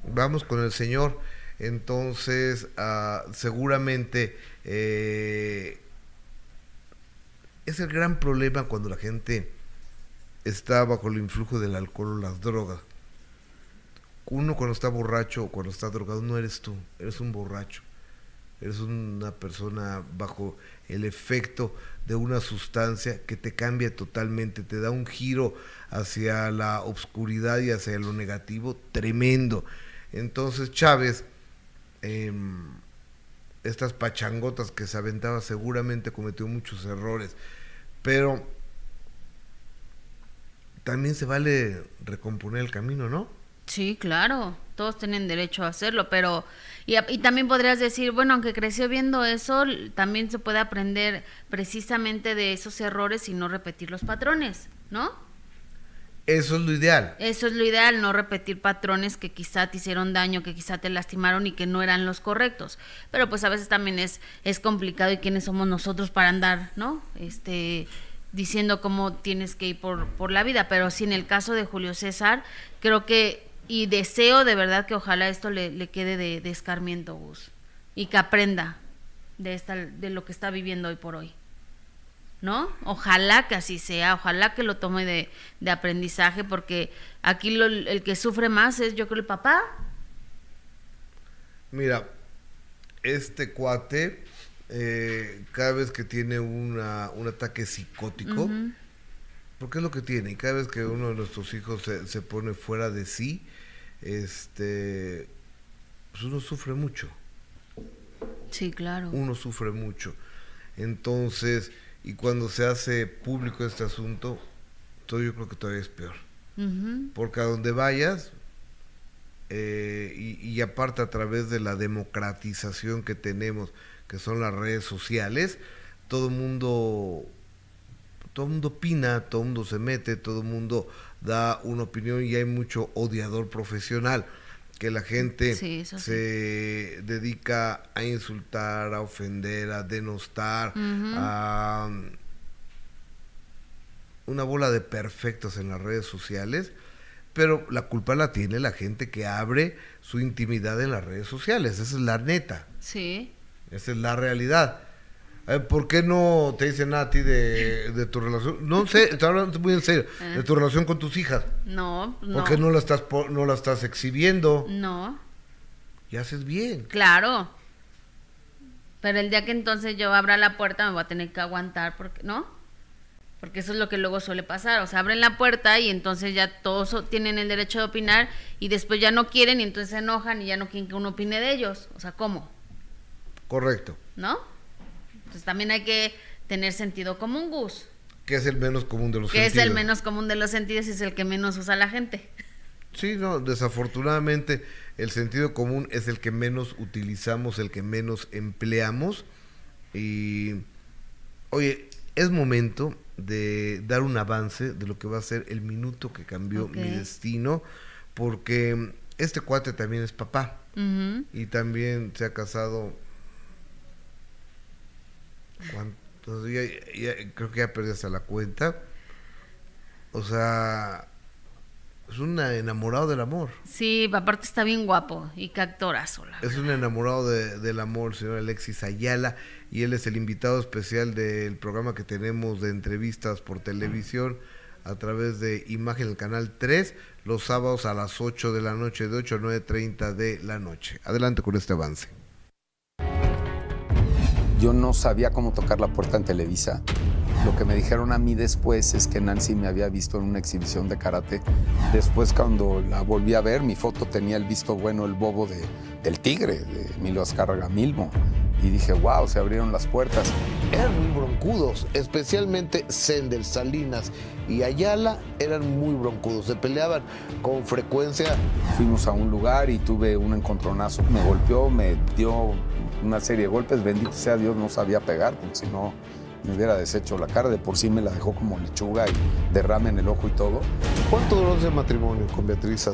vamos con el señor. Entonces, ah, seguramente eh, es el gran problema cuando la gente está bajo el influjo del alcohol o las drogas uno cuando está borracho o cuando está drogado no eres tú, eres un borracho. Eres una persona bajo el efecto de una sustancia que te cambia totalmente, te da un giro hacia la oscuridad y hacia lo negativo tremendo. Entonces Chávez, em, estas pachangotas que se aventaba seguramente cometió muchos errores, pero también se vale recomponer el camino, ¿no? Sí, claro, todos tienen derecho a hacerlo, pero y, y, también podrías decir, bueno, aunque creció viendo eso, también se puede aprender precisamente de esos errores y no repetir los patrones, ¿no? Eso es lo ideal. Eso es lo ideal, no repetir patrones que quizá te hicieron daño, que quizá te lastimaron y que no eran los correctos. Pero pues a veces también es, es complicado y quiénes somos nosotros para andar, ¿no? Este diciendo cómo tienes que ir por, por la vida. Pero sí, en el caso de Julio César, creo que y deseo de verdad que ojalá esto le, quede de, escarmiento, Gus, y que aprenda de, esta, de lo que está viviendo hoy por hoy. ¿No? Ojalá que así sea, ojalá que lo tome de, aprendizaje, porque aquí el que sufre más es yo creo el papá. Mira, este cuate eh, cada vez que tiene una, un ataque psicótico, porque es lo que tiene, y cada vez que uno de nuestros hijos se, se pone fuera de sí, este, pues uno sufre mucho. Sí, claro. Uno sufre mucho. Entonces, y cuando se hace público este asunto, todo yo creo que todavía es peor. Porque a donde vayas, eh, y, y, aparte a través de la democratización que tenemos, que son las redes sociales, todo el mundo, todo mundo opina, todo el mundo se mete, todo el mundo da una opinión y hay mucho odiador profesional que la gente se dedica a insultar, a ofender, a denostar, a una bola de perfectos en las redes sociales, pero la culpa la tiene la gente que abre su intimidad en las redes sociales, esa es la neta. Sí. Esa es la realidad. Eh, ¿Por qué no te dicen nada a ti de, tu relación? No sé, estoy hablando muy en serio. Ah. De tu relación con tus hijas. No, no. ¿Por qué no la estás, no la estás exhibiendo? No. Y haces bien. Claro. Pero el día que entonces yo abra la puerta me voy a tener que aguantar, porque ¿no? Porque eso es lo que luego suele pasar. O sea, abren la puerta y entonces ya todos tienen el derecho de opinar y después ya no quieren y entonces se enojan y ya no quieren que uno opine de ellos. O sea, ¿cómo? Correcto. ¿No? Entonces también hay que tener sentido común, Gus. Que es el menos común de los sentidos. Que es el menos común de los sentidos y es el que menos usa la gente. Sí, no, desafortunadamente el sentido común es el que menos utilizamos, el que menos empleamos. Y, oye, es momento de dar un avance de lo que va a ser el minuto que cambió mi destino, porque este cuate también es papá y también se ha casado ¿Cuántos? Ya, creo que ya perdí hasta la cuenta. O sea, es un enamorado del amor. Sí, aparte está bien guapo y qué actorazo. Es un enamorado del amor, señor Alexis Ayala, y él es el invitado especial del programa que tenemos de entrevistas por televisión a través de Imagen el Canal 3, los sábados a las 8 de la noche, de 8 a 9.30 de la noche. Adelante con este avance. Yo no sabía cómo tocar la puerta en Televisa. Lo que me dijeron a mí después es que Nancy me había visto en una exhibición de karate. Después cuando la volví a ver, mi foto tenía el visto bueno, el bobo de, del tigre, de Emilio Azcárraga Milmo. Y dije, wow, se abrieron las puertas. Eran muy broncudos, especialmente Sendel, Salinas y Ayala eran muy broncudos, se peleaban con frecuencia. Fuimos a un lugar y tuve un encontronazo. Me golpeó, me dio una serie de golpes. Bendito sea Dios, no sabía pegar, porque si no me hubiera deshecho la cara. De por sí me la dejó como lechuga y derrame en el ojo y todo. ¿Cuánto duró ese matrimonio con Beatriz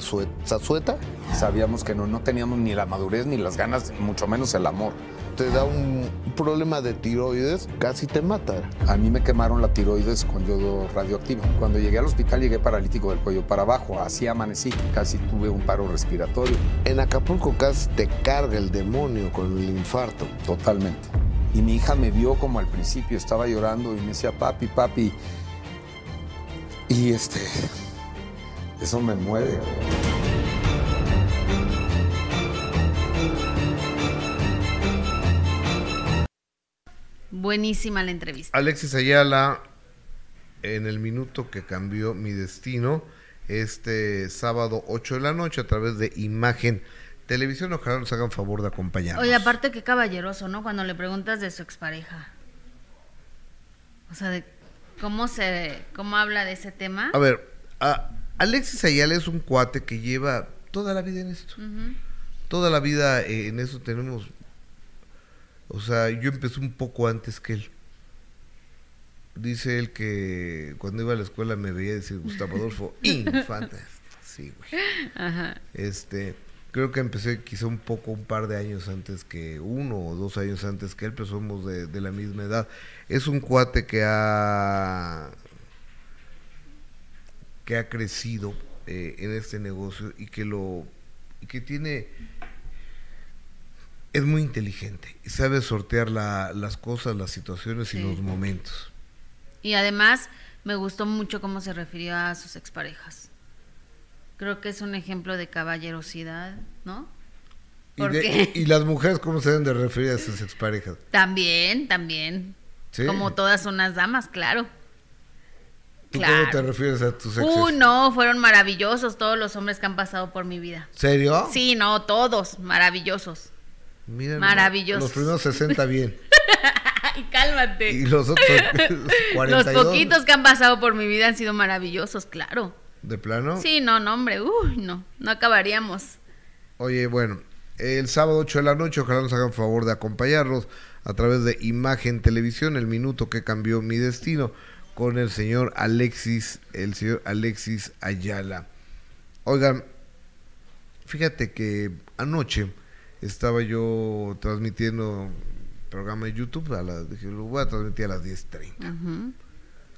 Zazueta? Sabíamos que no, no teníamos ni la madurez ni las ganas, mucho menos el amor. Te da un problema de tiroides, casi te mata. A mí me quemaron la tiroides con yodo radioactivo. Cuando llegué al hospital llegué paralítico del cuello para abajo, así amanecí, casi tuve un paro respiratorio. En Acapulco casi te carga el demonio con el infarto. Totalmente. Y mi hija me vio como al principio, estaba llorando y me decía, papi, papi. Y este, eso me mueve. Buenísima la entrevista. Alexis Ayala, en el minuto que cambió mi destino, este sábado 8 de la noche a través de Imagen Televisión, ojalá nos hagan favor de acompañarnos. Oye, aparte que caballeroso, ¿no? Cuando le preguntas de su expareja. O sea, de cómo se, cómo habla de ese tema. A ver, Alexis Ayala es un cuate que lleva toda la vida en esto. Toda la vida eh, en eso tenemos. O sea, yo empecé un poco antes que él. Dice él que cuando iba a la escuela me veía decir Gustavo Adolfo Infante. Sí, güey. Ajá. Este creo que empecé quizá un poco, un par de años antes que uno o dos años antes que él, pero somos de, la misma edad. Es un cuate que ha que ha crecido eh, en este negocio y que lo y que tiene es muy inteligente y sabe sortear las cosas, las situaciones y los momentos. Y además me gustó mucho cómo se refirió a sus exparejas. Creo que es un ejemplo de caballerosidad, ¿no? ¿Y, ¿Por de-? ¿Y las mujeres cómo se deben de referir a sus exparejas? También, también. ¿Sí? Como todas unas damas, claro. ¿Tú claro. cómo te refieres a tus exes? Uy, no, fueron maravillosos todos los hombres que han pasado por mi vida. ¿Serio? Sí, no, todos maravillosos. Nomás, Maravillosos. Los primeros 60 bien. Ay, cálmate. y los otros 42. Los poquitos que han pasado por mi vida han sido maravillosos, claro. ¿De plano? Sí, no, no, hombre, uy, no, no acabaríamos. Oye, bueno, el sábado 8 de la noche, ojalá nos hagan favor de acompañarnos a través de Imagen Televisión, el minuto que cambió mi destino, con el señor Alexis, el señor Alexis Ayala. Oigan, fíjate que anoche estaba yo transmitiendo programa de YouTube, a la, dije, lo voy a transmitir a las 10.30 Ujú.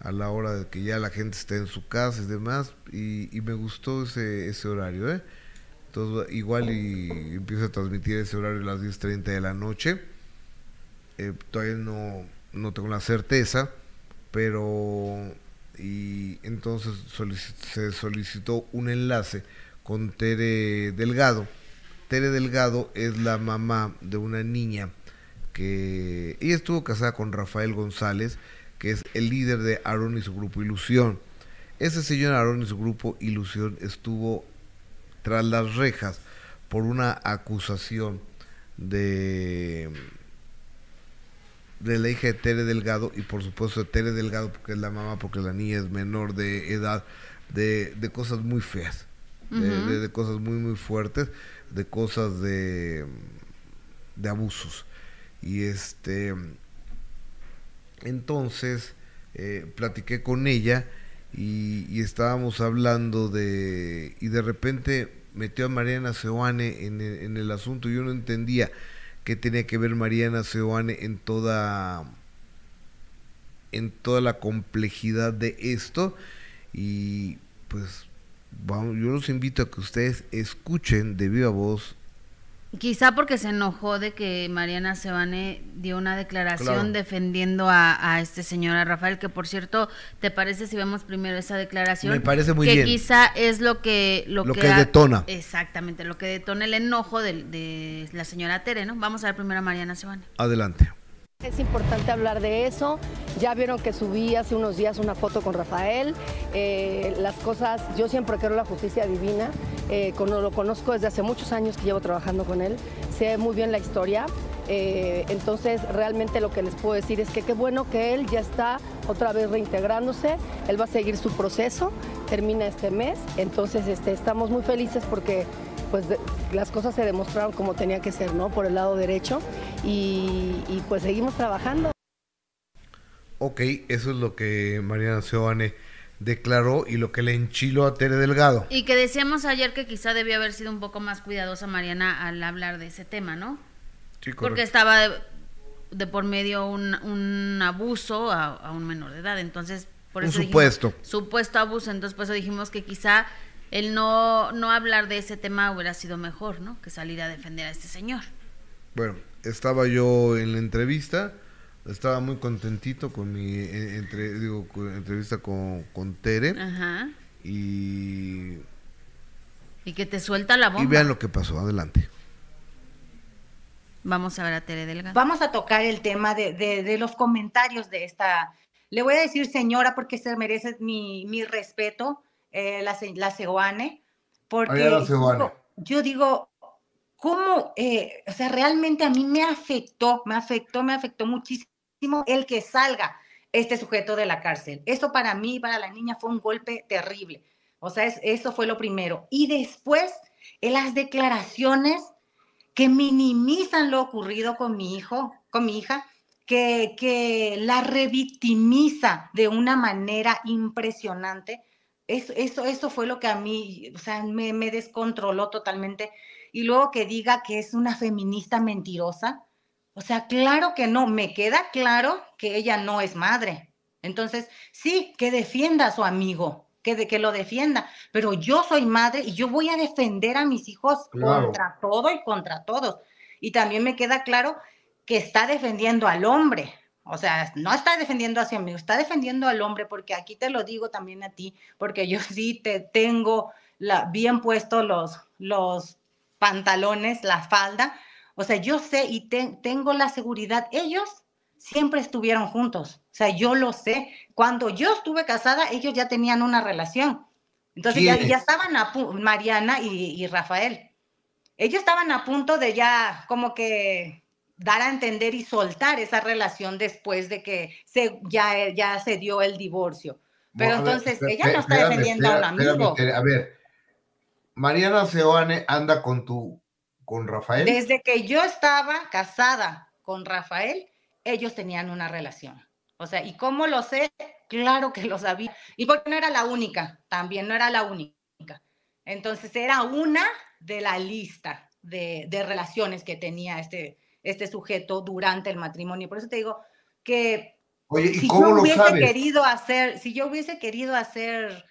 A la hora de que ya la gente esté en su casa y demás, y, me gustó ese, ese horario, ¿eh? Entonces, igual y empiezo a transmitir ese horario a las 10.30 de la noche. Eh, todavía no, no tengo la certeza, pero... Y entonces se solicitó un enlace con Tere Delgado. Tere Delgado es la mamá de una niña que ella estuvo casada con Rafael González, que es el líder de Aaron y su grupo Ilusión. Ese señor Aaron y su grupo Ilusión estuvo tras las rejas por una acusación de de la hija de Tere Delgado y por supuesto de Tere Delgado porque es la mamá, porque la niña es menor de edad, de, de cosas muy feas, de, de cosas muy muy fuertes, de cosas de, de abusos. Y este entonces eh, platiqué con ella y, estábamos hablando de y de repente metió a Mariana Seoane en el, en el asunto. Yo no entendía qué tenía que ver Mariana Seoane en toda en toda la complejidad de esto y pues vamos, yo los invito a que ustedes escuchen de viva voz Quizá porque se enojó de que Mariana Sebane dio una declaración Claro. defendiendo a, a este señor, a Rafael, que por cierto, ¿te parece si vemos primero esa declaración? Me parece muy que bien. quizá es lo que... Lo, Lo que detona. Exactamente, lo que detona el enojo de, de la señora Tere, ¿no? Vamos a ver primero a Mariana Sebane. adelante. Es importante hablar de eso. Ya vieron que subí hace unos días una foto con Rafael. Eh, las cosas, yo siempre quiero la justicia divina. Eh, lo conozco desde hace muchos años que llevo trabajando con él. Sé muy bien la historia. Eh, entonces, realmente lo que les puedo decir es que qué bueno que él ya está otra vez reintegrándose. Él va a seguir su proceso. Termina este mes. Entonces, este, estamos muy felices porque pues de- las cosas se demostraron como tenía que ser, ¿no? Por el lado derecho y, y, pues seguimos trabajando. Ok, eso es lo que Mariana Seoane declaró y lo que le enchiló a Tere Delgado. Y que decíamos ayer que quizá debió haber sido un poco más cuidadosa Mariana al hablar de ese tema, ¿no? Sí, Porque estaba de, de por medio un, un abuso a, a un menor de edad. Entonces, por Un eso dijimos- supuesto. supuesto abuso. Entonces, por eso dijimos que quizá el no, no hablar de ese tema hubiera sido mejor, ¿no? Que salir a defender a este señor. Bueno, estaba yo en la entrevista, estaba muy contentito con mi eh, entre, digo, con- entrevista con, con Tere Ajá. y, Y que te suelta la bomba. y vean lo que pasó, adelante. Vamos a ver a Tere Delgado. Vamos a tocar el tema de, de- de los comentarios de esta. Le voy a decir señora porque se merece mi, mi respeto, eh, la, la porque la yo- yo digo, ¿cómo? eh, o sea, realmente a mí me afectó, me afectó, me afectó muchísimo el que salga este sujeto de la cárcel. Eso para mí, para la niña, fue un golpe terrible. O sea, es- eso fue lo primero. Y después, en las declaraciones que minimizan lo ocurrido con mi hijo, con mi hija, que, que la revictimiza de una manera impresionante. Eso, eso, eso fue lo que a mí, o sea, me, me descontroló totalmente. Y luego que diga que es una feminista mentirosa. O sea, claro que no, me queda claro que ella no es madre. Entonces, sí, que defienda a su amigo, que, de, que lo defienda, pero yo soy madre y yo voy a defender a mis hijos Claro. contra todo y contra todos. Y también me queda claro que está defendiendo al hombre. O sea, no está defendiendo a su amigo, está defendiendo al hombre, porque aquí te lo digo también a ti, porque yo sí te tengo la, bien puestos los, los pantalones, la falda. O sea, yo sé y tengo la seguridad, ellos siempre estuvieron juntos. O sea, yo lo sé. Cuando yo estuve casada, ellos ya tenían una relación. Entonces ya, ya, estaban a Mariana y, y Rafael. Ellos estaban a punto de ya como que dar a entender y soltar esa relación después de que se, ya, ya se dio el divorcio. Pero entonces ella no está defendiendo a un amigo. a ver, Mariana Seoane anda con tu, con Rafael. Desde que yo estaba casada con Rafael, ellos tenían una relación. O sea, ¿y cómo lo sé? Claro que lo sabía. Y porque no era la única, también no era la única. Entonces era una de la lista de, de relaciones que tenía este, este sujeto durante el matrimonio. Por eso te digo que Oye, ¿y si cómo yo hubiese querido hacer, si yo hubiese querido hacer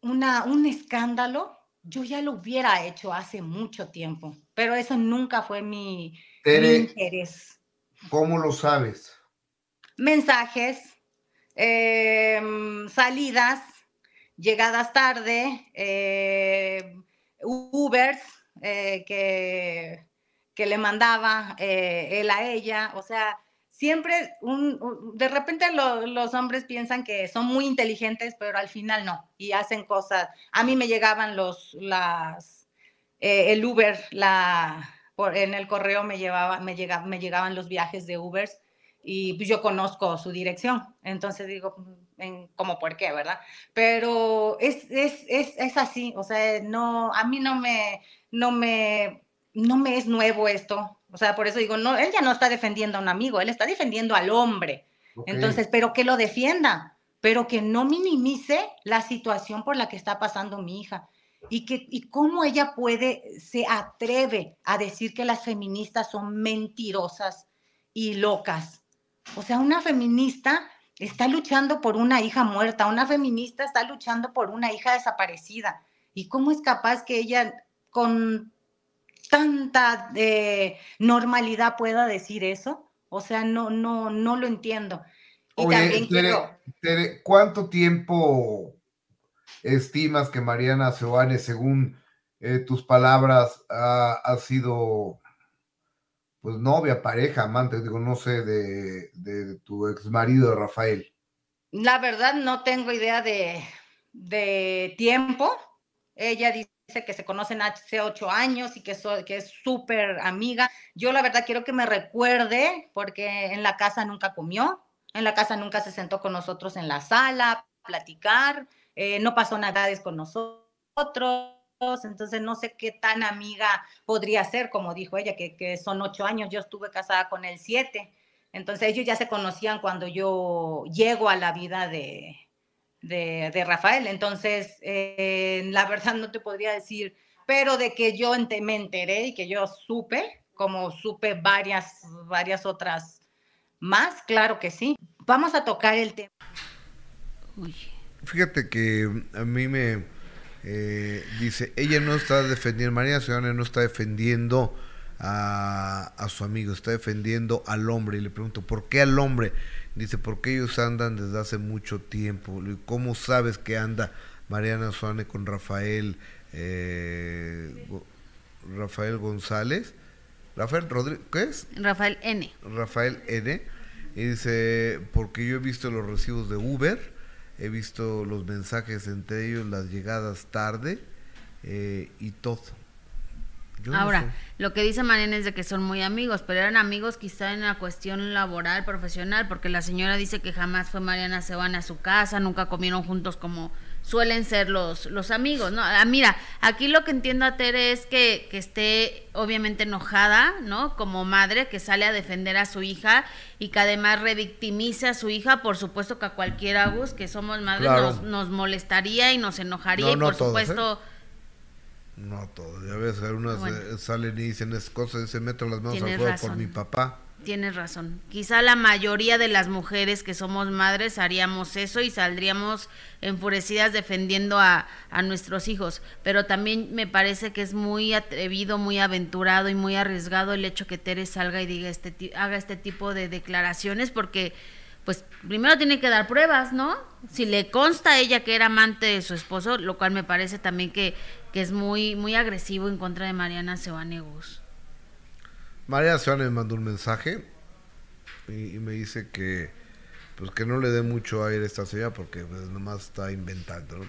una, un escándalo, yo ya lo hubiera hecho hace mucho tiempo, pero eso nunca fue mi, interés. ¿Cómo lo sabes? Mensajes, em, salidas, llegadas tarde, eh, Ubers eh, que que le mandaba eh, él a ella, o sea, siempre, un, de repente los hombres piensan que son muy inteligentes, pero al final no, y hacen cosas. A mí me llegaban los, las, eh, el Uber, la, por, en el correo me, llevaba, me, llegaba, me llegaban los viajes de Ubers y pues yo conozco su dirección, entonces digo, en, como por qué, ¿verdad? Pero es, es, es, es así, o sea, no, a mí no me, no me no me es nuevo esto. O sea, por eso digo, no, él ya no está defendiendo a un amigo, él está defendiendo al hombre. Entonces, pero que lo defienda, pero que no minimice la situación por la que está pasando mi hija. Y, que, y cómo ella puede, se atreve a decir que las feministas son mentirosas y locas. O sea, una feminista está luchando por una hija muerta, una feminista está luchando por una hija desaparecida. ¿Y cómo es capaz que ella con tanta eh, normalidad pueda decir eso. O sea, no, no, no lo entiendo. Y también quiero... ¿Cuánto tiempo estimas que Mariana Seoane, según eh, tus palabras, ha, sido pues novia, pareja, amante, digo, no sé, de, de, tu ex marido Rafael? La verdad no tengo idea de, de tiempo. Ella dice dice que se conocen hace ocho años y que, que es súper amiga. Yo la verdad quiero que me recuerde porque en la casa nunca comió, en la casa nunca se sentó con nosotros en la sala a platicar, eh, no pasó nada con nosotros. Entonces no sé qué tan amiga podría ser, como dijo ella, que, que son ocho años, yo estuve casada con él siete. Entonces ellos ya se conocían cuando yo llego a la vida de, de, Rafael. Entonces, eh, la verdad no te podría decir, pero de que yo me enteré y que yo supe, como supe varias, varias otras más, claro que sí. Vamos a tocar el tema. Fíjate que a mí me eh, dice, ella no está defendiendo, María Ciudadana no está defendiendo a, a, su amigo, está defendiendo al hombre. Y le pregunto, ¿por qué al hombre? Dice, porque ellos andan desde hace mucho tiempo. ¿Cómo sabes que anda Mariana Suárez con Rafael, eh, Rafael González? Rafael Rodríguez, ¿qué es? Rafael N. Rafael N. Y dice, porque yo he visto los recibos de Uber, he visto los mensajes entre ellos, las llegadas tarde eh, y todo. Ahora, lo que dice Mariana es de que son muy amigos, pero eran amigos quizá en la cuestión laboral, profesional, porque la señora dice que jamás fue Mariana van a su casa, nunca comieron juntos como suelen ser los, los amigos, ¿no? Ah, mira, aquí lo que entiendo a Tere es que, que esté obviamente enojada, ¿no? Como madre que sale a defender a su hija y que además revictimiza a su hija, por supuesto que a cualquier Agus que somos madres nos, nos, molestaría y nos enojaría y por ¿eh? supuesto... No todo, ya ves, algunas eh, salen y dicen esas cosas y se meten las manos al fuego por mi papá. Tienes razón. Quizá la mayoría de las mujeres que somos madres haríamos eso y saldríamos enfurecidas defendiendo a, a, nuestros hijos. Pero también me parece que es muy atrevido, muy aventurado y muy arriesgado el hecho que Tere salga y diga este, haga este tipo de declaraciones porque pues primero tiene que dar pruebas, ¿no? Si le consta a ella que era amante de su esposo, lo cual me parece también que, que es muy, muy agresivo en contra de Mariana Sebanegus. María Seoane me mandó un mensaje y, y me dice que pues que no le dé mucho aire a esta señora porque pues, nomás está inventando, ¿no?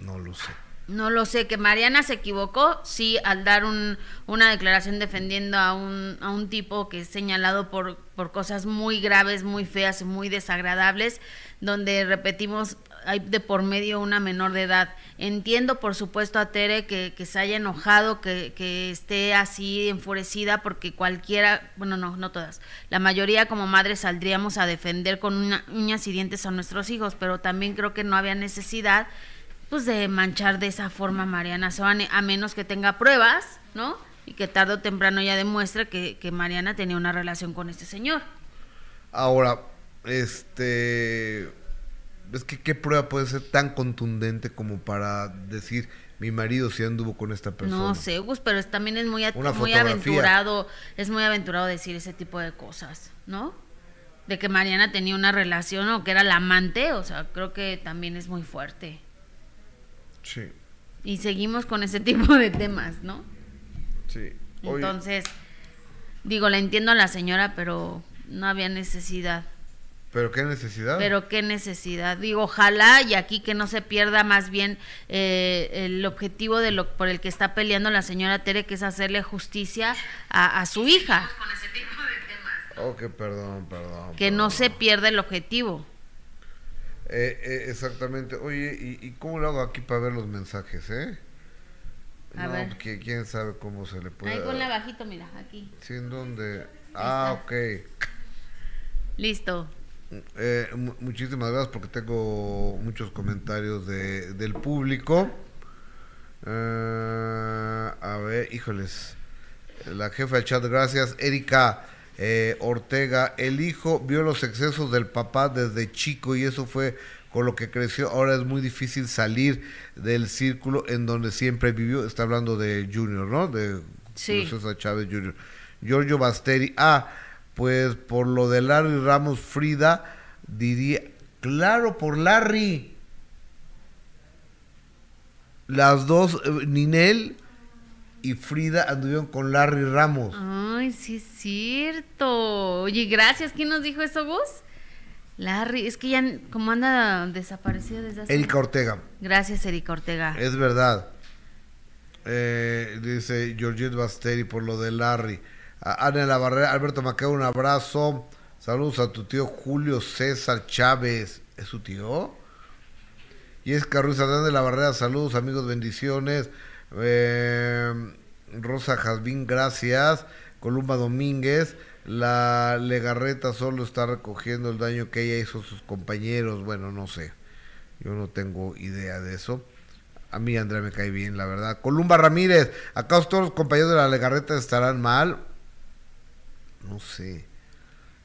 no lo sé. No lo sé, que Mariana se equivocó, sí, al dar un, una declaración defendiendo a un, a un tipo que es señalado por, por cosas muy graves, muy feas y muy desagradables, donde repetimos, hay de por medio una menor de edad. Entiendo, por supuesto, a Tere que, que se haya enojado, que, que esté así enfurecida, porque cualquiera, bueno, no, no todas, la mayoría como madres saldríamos a defender con uñas y dientes a nuestros hijos, pero también creo que no había necesidad pues de manchar de esa forma a Mariana Soane, a menos que tenga pruebas, ¿no? Y que tarde o temprano ya demuestre que, que Mariana tenía una relación con este señor. Ahora, este. Es que qué prueba puede ser tan contundente como para decir mi marido sí anduvo con esta persona. No sé, Gus, pero es- también es muy, aventurado, es muy aventurado decir ese tipo de cosas, ¿no? De que Mariana tenía una relación o que era la amante, o sea, creo que también es muy fuerte. Sí, Y seguimos con ese tipo de temas, ¿no? sí. Oye, Entonces, digo, la entiendo a la señora, pero no había necesidad. Pero qué necesidad. Pero qué necesidad. Digo, ojalá y aquí que no se pierda más bien eh, el objetivo de lo por el que está peleando la señora Tere, que es hacerle justicia a, a su hija. Ok, perdón, perdón. Que no se pierda el objetivo. Eh, eh, exactamente. Oye, ¿y, y cómo lo hago aquí para ver los mensajes, eh? A no, ver. que quién sabe cómo se le puede. Ahí ponle abajito, mira, aquí. Sí, ¿en dónde? Ah, ok. Listo. Eh, mu- muchísimas gracias porque tengo muchos comentarios de, del público. Eh, a ver, híjoles. La jefa del chat, gracias. Erika eh, Ortega, el hijo vio los excesos del papá desde chico y eso fue con lo que creció. Ahora es muy difícil salir del círculo en donde siempre vivió. Está hablando de Junior, ¿no? De Sí. César Chávez Junior. Giorgio Basteri. Ah, pues por lo de Larry Ramos Frida, diría, claro, por Larry. Las dos, eh, Ninel y Frida anduvieron con Larry Ramos. Ay, sí es cierto. Oye, gracias. ¿Quién nos dijo eso, Gus? Larry, es que ya como anda desaparecido desde hace... Erika Ortega, Gracias, Erika Ortega. es verdad. Eh, dice Georgette Basteri por lo de Larry. A Ana la Barrera, Alberto Macao, un abrazo. Saludos a tu tío Julio César Chávez. ¿Es su tío? Y es Ruiz Adán de la Barrera, saludos amigos, bendiciones. Eh, Rosa Jazmín, gracias. Columba Domínguez, la Legarreta solo está recogiendo el daño que ella hizo a sus compañeros. Bueno, no sé, yo no tengo idea de eso. A mí Andrea me cae bien, la verdad. Columba Ramírez, ¿acaso todos los compañeros de la Legarreta estarán mal? No sé.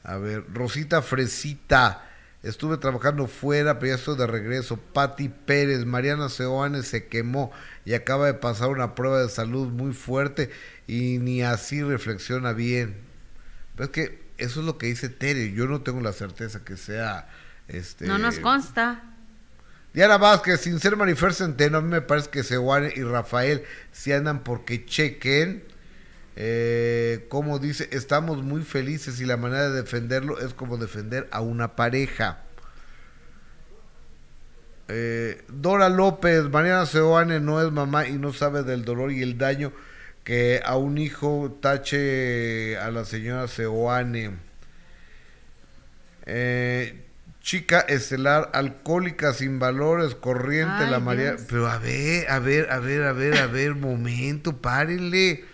A ver, Rosita Fresita. Estuve trabajando fuera, pero ya estoy de regreso. Patti Pérez, Mariana Seoane se quemó y acaba de pasar una prueba de salud muy fuerte y ni así reflexiona bien. Pero es que eso es lo que dice Tere. Yo no tengo la certeza que sea. Este, No nos consta. Diana Vázquez, sin ser Marifer Centeno, a mí me parece que Seoane y Rafael si andan porque chequen. Eh, como dice, estamos muy felices y la manera de defenderlo es como defender a una pareja. Eh, Dora López, Mariana Seoane no es mamá y no sabe del dolor y el daño que a un hijo tache a la señora Seoane. Eh, chica estelar, alcohólica, sin valores, corriente, Ay, la María. Pero a ver, a ver, a ver, a ver, a ver, momento, párenle.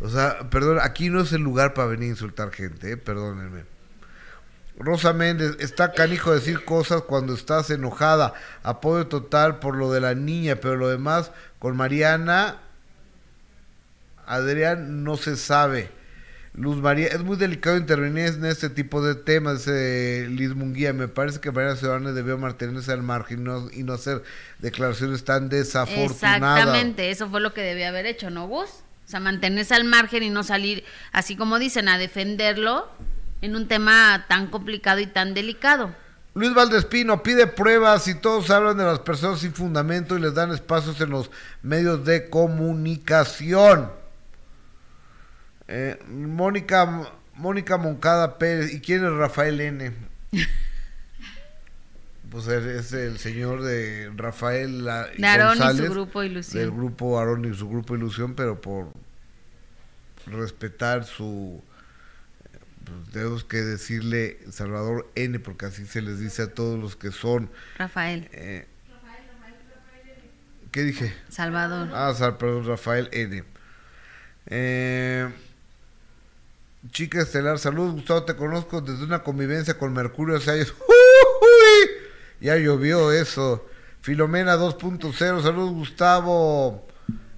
O sea, perdón, aquí no es el lugar para venir a insultar gente, eh, perdónenme. Rosa Méndez, está canijo decir cosas cuando estás enojada. Apoyo total por lo de la niña, pero lo demás con Mariana, Adrián, no se sabe. Luz María, es muy delicado intervenir en este tipo de temas, dice Liz Munguía. Me parece que Mariana Ciudadana debió mantenerse al margen y no, y no hacer declaraciones tan desafortunadas. Exactamente, eso fue lo que debía haber hecho, ¿no, Gus? O sea, mantenerse al margen y no salir, así como dicen, a defenderlo en un tema tan complicado y tan delicado. Luis Valdespino pide pruebas y todos hablan de las personas sin fundamento y les dan espacios en los medios de comunicación. Eh, Mónica Mónica Moncada Pérez. ¿Y quién es Rafael N? pues es el señor de Rafael la, y y su grupo Ilusión. Del grupo Aarón y su grupo Ilusión, pero por respetar su pues, tenemos que decirle Salvador N, porque así se les dice a todos los que son. Rafael. Eh, ¿Qué dije? Salvador. Ah, perdón, Rafael N. Eh, chica estelar, saludos Gustavo, te conozco desde una convivencia con Mercurio hace años. Ya llovió eso. Filomena 2.0, saludos Gustavo.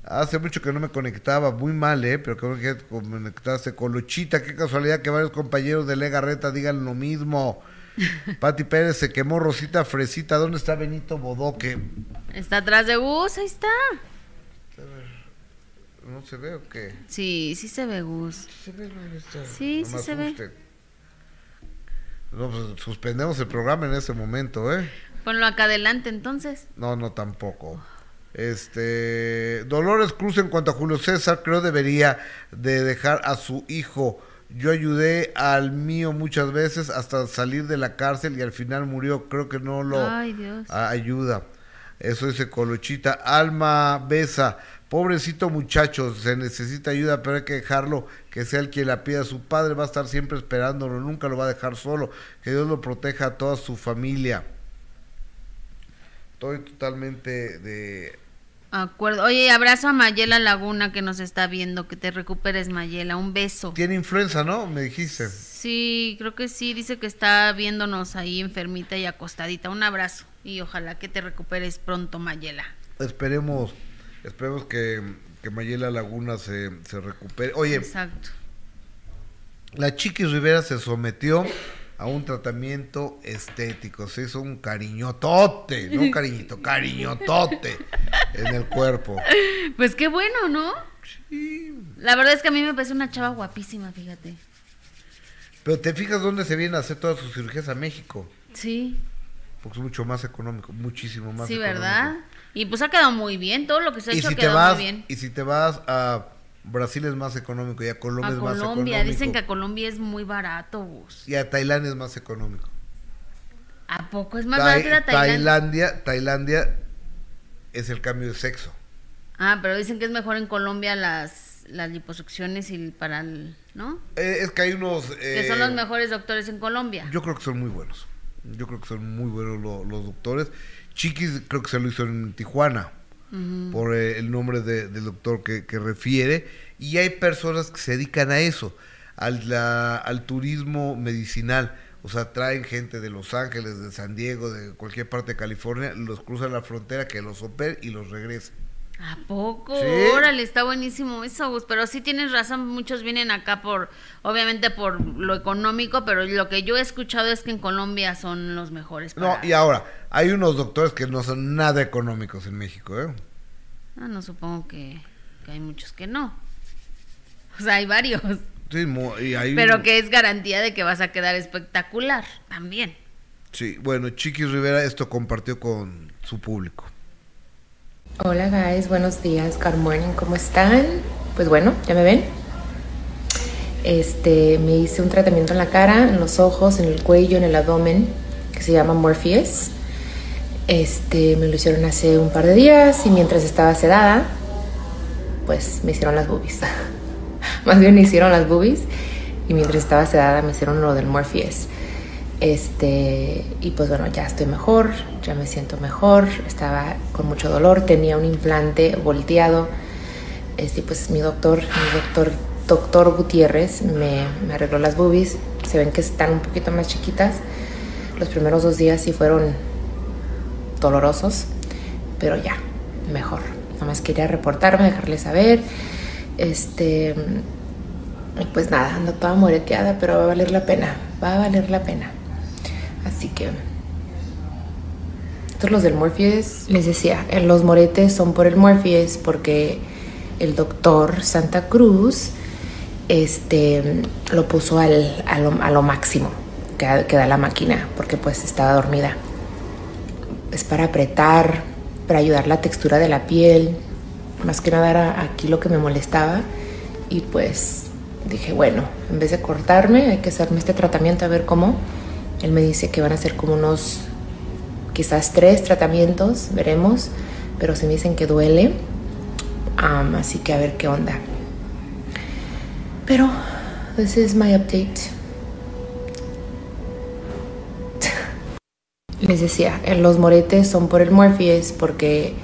Hace mucho que no me conectaba, muy mal, ¿eh? Pero que conectarse con Luchita. Qué casualidad que varios compañeros de Lega Reta digan lo mismo. Pati Pérez se quemó Rosita Fresita. ¿Dónde está Benito Bodoque? Está atrás de Gus, ahí está. ¿No se ve o qué? Sí, sí se ve Gus. ¿Se ve está? Sí, sí se ve. No, pues suspendemos el programa en ese momento, ¿eh? Ponlo acá adelante entonces. No, no, tampoco. Este Dolores Cruz en cuanto a Julio César creo debería de dejar a su hijo. Yo ayudé al mío muchas veces hasta salir de la cárcel y al final murió. Creo que no lo ayuda. Eso dice Colochita. Alma Besa. Pobrecito muchacho, se necesita ayuda, pero hay que dejarlo que sea el quien la pida. Su padre va a estar siempre esperándolo, nunca lo va a dejar solo. Que Dios lo proteja a toda su familia. Estoy totalmente de acuerdo. Oye, abrazo a Mayela Laguna que nos está viendo. Que te recuperes, Mayela. Un beso. Tiene influenza, ¿no? Me dijiste. Sí, creo que sí. Dice que está viéndonos ahí enfermita y acostadita. Un abrazo y ojalá que te recuperes pronto, Mayela. Esperemos, esperemos que, que Mayela Laguna se, se recupere. Oye, exacto. La Chiquis Rivera se sometió a un tratamiento estético. Se hizo un cariñotote, no un cariñito, cariñotote en el cuerpo. Pues qué bueno, ¿no? Sí. La verdad es que a mí me parece una chava guapísima, fíjate. Pero te fijas dónde se viene a hacer todas sus cirugías a México. Sí. Porque es mucho más económico, muchísimo más sí, ¿verdad? Y pues ha quedado muy bien, todo lo que se ha hecho ha quedado muy bien. Y si te vas a Brasil es más económico y a Colombia es más económico. Colombia, dicen que a Colombia es muy barato. Y a Tailandia es más económico. ¿A poco es más barato a Tailandia? Tailandia, es el cambio de sexo. Ah, pero dicen que es mejor en Colombia las, las liposucciones y para el, ¿no? Eh, es que hay unos... que son los eh, mejores doctores en Colombia. Yo creo que son muy buenos. Yo creo que son muy buenos los doctores. Chiquis creo que se lo hizo en Tijuana por eh, el nombre del doctor que, refiere, y hay personas que se dedican a eso, al, al turismo medicinal. O sea, traen gente de Los Ángeles, de San Diego, de cualquier parte de California, los cruzan la frontera, que los operen y los regresen. ¿A poco? Órale, está buenísimo eso, Pero sí tienes razón, muchos vienen acá por, obviamente por lo económico, pero lo que yo he escuchado es que en Colombia son los mejores. No, y ahora, hay unos doctores que no son nada económicos en México, ¿eh? Ah, no, supongo que, hay muchos que no. O sea, hay varios. Sí, y hay... Pero que es garantía de que vas a quedar espectacular también. Sí, bueno, Chiquis Rivera esto compartió con su público. Hola guys, buenos días, good morning, ¿cómo están? Pues bueno, ¿ya me ven? Este, me hice un tratamiento en la cara, en los ojos, en el cuello, en el abdomen, que se llama Morpheus. Este, me lo hicieron hace un par de días y mientras estaba sedada, pues me hicieron las boobies. Más bien me hicieron las boobies y mientras estaba sedada me hicieron lo del Morpheus. Este, y pues bueno, ya estoy mejor, ya me siento mejor, estaba con mucho dolor, tenía un implante volteado. Este, pues mi doctor, mi doctor, doctor Gutiérrez me, arregló las boobies, se ven que están un poquito más chiquitas. Los primeros dos días sí fueron dolorosos, pero ya, mejor. Nada más quería reportarme, dejarles saber. Este, pues nada, ando toda moreteada, pero va a valer la pena, va a valer la pena. Así que estos los del Morpheus, les decía, eh, los moretes son por el Morpheus porque el doctor Santa Cruz este, lo puso al, a, lo, máximo. que, da la máquina, porque pues estaba dormida. Es para apretar, para ayudar la textura de la piel. Más que nada era aquí lo que me molestaba. Y pues dije, bueno, en vez de cortarme, hay que hacerme este tratamiento a ver cómo. Él me dice que van a ser como unos, quizás tres tratamientos, veremos. Pero se me dicen que duele. así que a ver qué onda. Pero, this is my update. Les decía, los moretes son por el Morpheus porque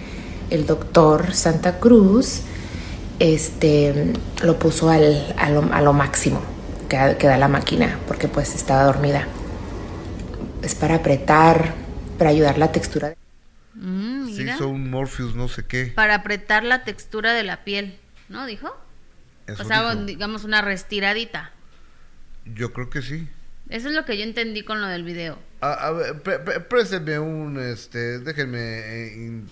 el doctor Santa Cruz este, lo puso al, a, lo, máximo que, da la máquina porque pues estaba dormida. Es para apretar, para ayudar la textura. Mm, Se hizo un Morpheus no sé qué. Para apretar la textura de la piel, ¿no? ¿Dijo? o sea, digamos una restiradita. Yo creo que sí. Eso es lo que yo entendí con lo del video. A, ver, présteme un, este, déjenme eh,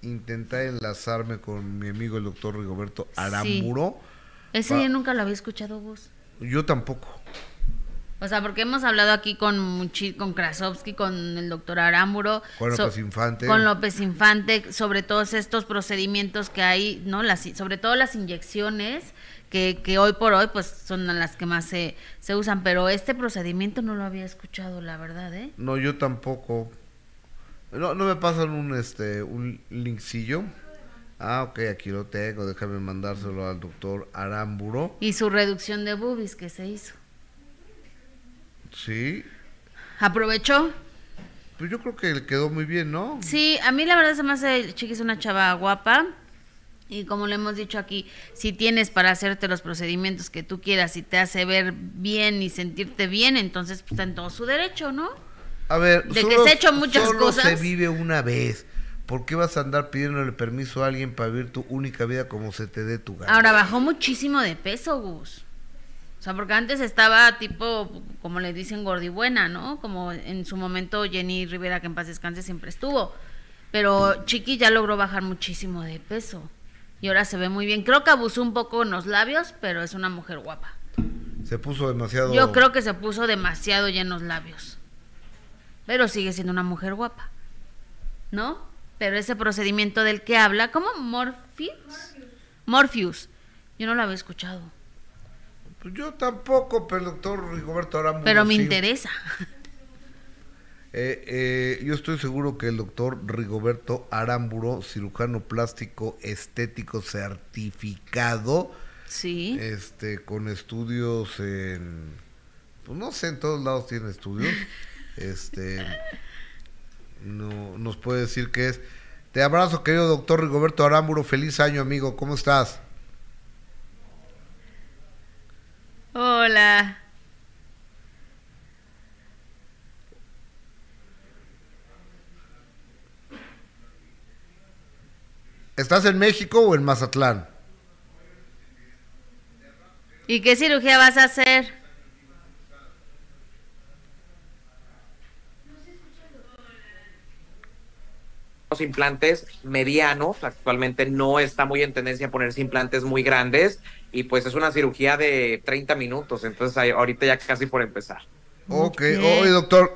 intentar enlazarme con mi amigo el doctor Rigoberto Aramburo. Ese yo nunca lo había escuchado vos. Yo tampoco. O sea, porque hemos hablado aquí con con Krasovsky, con el doctor Aramburo. Con López Infante. Con López Infante, sobre todos estos procedimientos que hay, ¿no? Las, sobre todo las inyecciones que, hoy por hoy pues son las que más se, se usan, pero este procedimiento no lo había escuchado, la verdad, ¿eh? No, yo tampoco. No, no me pasan un este un linkcillo. Ah, ok, aquí lo tengo, déjame mandárselo al doctor Aramburo. Y su reducción de boobies que se hizo. Sí. ¿Aprovechó? Pues yo creo que le quedó muy bien, ¿no? Sí, a mí la verdad se me hace, Chiqui es una chava guapa. Y como le hemos dicho aquí, si tienes para hacerte los procedimientos que tú quieras y te hace ver bien y sentirte bien, entonces pues, está en todo su derecho, ¿no? A ver, de que se ha hecho muchas solo cosas. se vive una vez. ¿Por qué vas a andar pidiéndole permiso a alguien para vivir tu única vida como se te dé tu gana? Ahora bajó muchísimo de peso, Gus. O sea, porque antes estaba tipo, como le dicen, gordibuena, ¿no? Como en su momento Jenny Rivera, que en paz descanse, siempre estuvo. Pero Chiqui ya logró bajar muchísimo de peso y ahora se ve muy bien. Creo que abusó un poco en los labios, pero es una mujer guapa. Se puso demasiado. Yo creo que se puso demasiado ya en los labios. Pero sigue siendo una mujer guapa. ¿No? Pero ese procedimiento del que habla, ¿cómo? Morpheus. Morpheus. Yo no lo había escuchado. Pues yo tampoco, pero el doctor Rigoberto ahora Pero me interesa. Eh, eh, yo estoy seguro que el doctor Rigoberto Aramburo, cirujano plástico estético certificado, sí. este, con estudios en, pues no sé, en todos lados tiene estudios, este, no, nos puede decir que es. Te abrazo, querido doctor Rigoberto Aramburo, feliz año, amigo, ¿cómo estás? Hola. ¿Estás en México o en Mazatlán? ¿Y qué cirugía vas a hacer? Los implantes medianos, actualmente no está muy en tendencia a ponerse implantes muy grandes y pues es una cirugía de 30 minutos, entonces ahorita ya casi por empezar. Ok, oye doctor,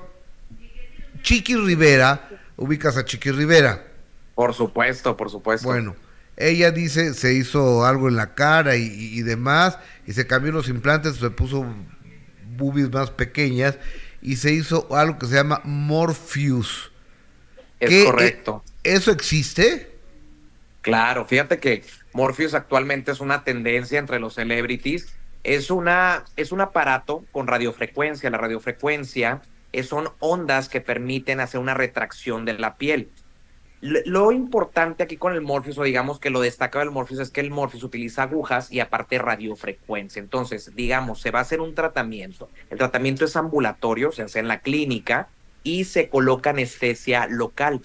Chiqui Rivera, ubicas a Chiqui Rivera. Por supuesto, por supuesto. Bueno, ella dice, se hizo algo en la cara y, demás, y se cambió los implantes, se puso boobies más pequeñas, y se hizo algo que se llama Morpheus. Es correcto. ¿Eso existe? Claro, fíjate que Morpheus actualmente es una tendencia entre los celebrities. Es, una, es un aparato con radiofrecuencia. La radiofrecuencia son ondas que permiten hacer una retracción de la piel. Lo importante aquí con el Morpheus, o digamos que lo destaca del Morpheus, es que el Morpheus utiliza agujas y aparte radiofrecuencia. Entonces, digamos, se va a hacer un tratamiento. El tratamiento es ambulatorio, se hace en la clínica y se coloca anestesia local.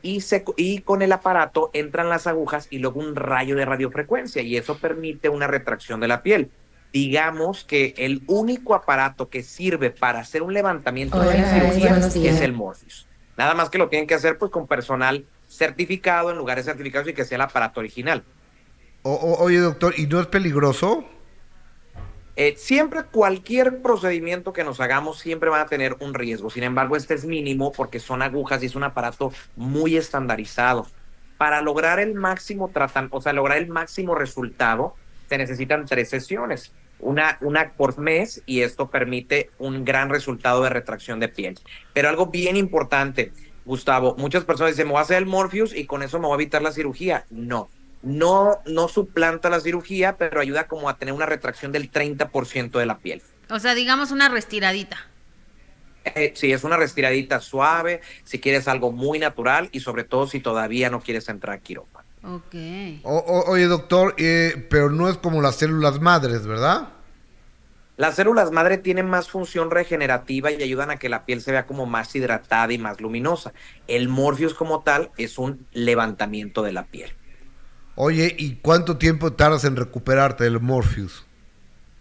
Y, se, y con el aparato entran las agujas y luego un rayo de radiofrecuencia y eso permite una retracción de la piel. Digamos que el único aparato que sirve para hacer un levantamiento de cirugía es el Morpheus. Nada más que lo tienen que hacer pues con personal certificado en lugares certificados y que sea el aparato original. oye, doctor, ¿y no es peligroso? Eh, siempre cualquier procedimiento que nos hagamos siempre va a tener un riesgo. Sin embargo, este es mínimo porque son agujas y es un aparato muy estandarizado. Para lograr el máximo tratan, o sea, lograr el máximo resultado, se necesitan tres sesiones, una, una por mes y esto permite un gran resultado de retracción de piel. Pero algo bien importante, Gustavo, muchas personas dicen, me voy a hacer el Morpheus y con eso me voy a evitar la cirugía. No, no, no suplanta la cirugía, pero ayuda como a tener una retracción del 30% de la piel. O sea, digamos una restiradita. Eh, sí, es una restiradita suave, si quieres algo muy natural y sobre todo si todavía no quieres entrar a quirófano. Ok. oye, doctor, eh, pero no es como las células madres, ¿verdad? Las células madre tienen más función regenerativa y ayudan a que la piel se vea como más hidratada y más luminosa. El Morpheus como tal es un levantamiento de la piel. Oye, ¿y cuánto tiempo tardas en recuperarte del Morpheus?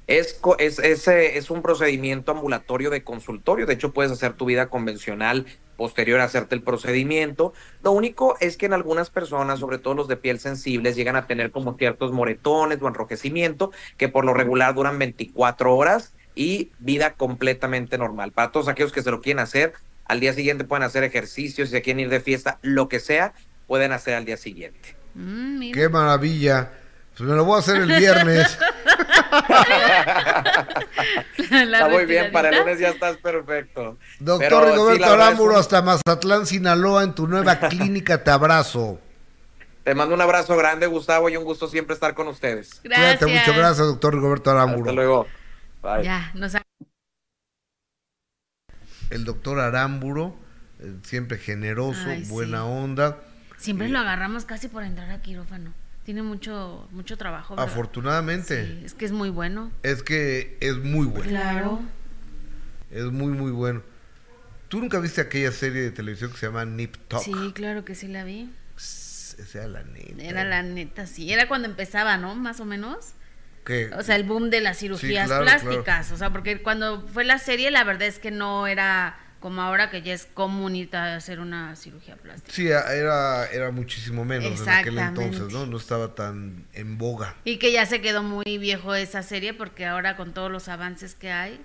Es, es, es, un procedimiento ambulatorio de consultorio. De hecho, puedes hacer tu vida convencional posterior a hacerte el procedimiento. Lo único es que en algunas personas, sobre todo los de piel sensibles, llegan a tener como ciertos moretones o enrojecimiento que por lo regular duran 24 horas y vida completamente normal. Para todos aquellos que se lo quieren hacer, al día siguiente pueden hacer ejercicios, si se quieren ir de fiesta, lo que sea, pueden hacer al día siguiente. Mm, Qué maravilla. Pues me lo voy a hacer el viernes. Está muy bien, para el lunes ya estás perfecto. Doctor Rigoberto Arámburo, hasta Mazatlán, Sinaloa, en tu nueva clínica, te abrazo. Te mando un abrazo grande, Gustavo, y un gusto siempre estar con ustedes. Gracias. Cuídate mucho, gracias, doctor Rigoberto Arámburo. Hasta luego. Bye. Ya, El doctor Arámburo, eh, siempre generoso, buena onda Siempre lo agarramos casi por entrar a quirófano. Tiene mucho, mucho trabajo. Afortunadamente. es que es muy bueno. Es que es muy bueno. Claro. Es muy, muy bueno. ¿Tú nunca viste aquella serie de televisión que se llama Nip Talk? Sí, claro que sí la vi. Esa era la neta. Era la neta, sí. Era cuando empezaba, ¿no? Más o menos. ¿Qué? O sea, el boom de las cirugías plásticas. O sea, porque cuando fue la serie, la verdad es que no era como ahora que ya es comunidad hacer una cirugía plástica. Sí, era, era muchísimo menos en aquel entonces, ¿no? No estaba tan en boga. Y que ya se quedó muy viejo esa serie porque ahora con todos los avances que hay.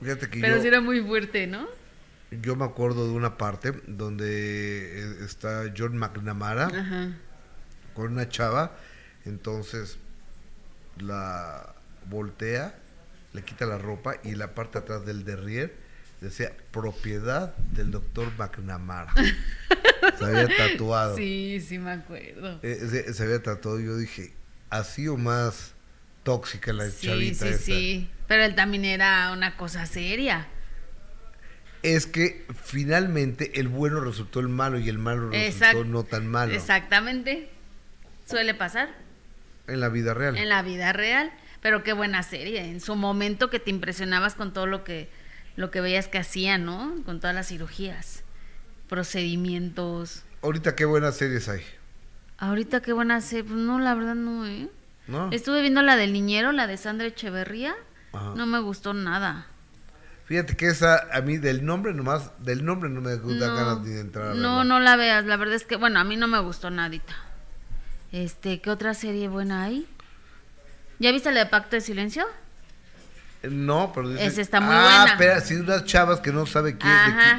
Fíjate que Pero sí era muy fuerte, ¿no? Yo me acuerdo de una parte donde eh, está John McNamara con una chava, entonces la voltea le quita la ropa y la parte atrás del derrier decía propiedad del doctor McNamara. se había tatuado. Sí, sí me acuerdo. Eh, se, había tatuado. Yo dije, así o más tóxica la chavita. Sí, sí, sí. Pero él también era una cosa seria. Es que finalmente el bueno resultó el malo y el malo resultó no tan malo. Exactamente. Suele pasar. En la vida real. En la vida real. Pero qué buena serie. En su momento que te impresionabas con todo lo que, lo que veías que hacían, ¿no? Con todas las cirugías, procedimientos. Ahorita qué buenas series hay. Ahorita qué buenas series. Pues no, la verdad no, ¿eh? ¿No? Estuve viendo la del niñero, la de Sandra Echeverría. No me gustó nada. Fíjate que esa, a mí del nombre nomás, del nombre no me gusta ganas de entrar a No, no la veas, la verdad es que, bueno, a mí no me gustó nadita. Este, ¿qué otra serie buena hay? ¿Ya viste la de Pacto de Silencio? No, pero dice, Esa está muy ah, buena. pero sí, unas chavas que no sabe quién,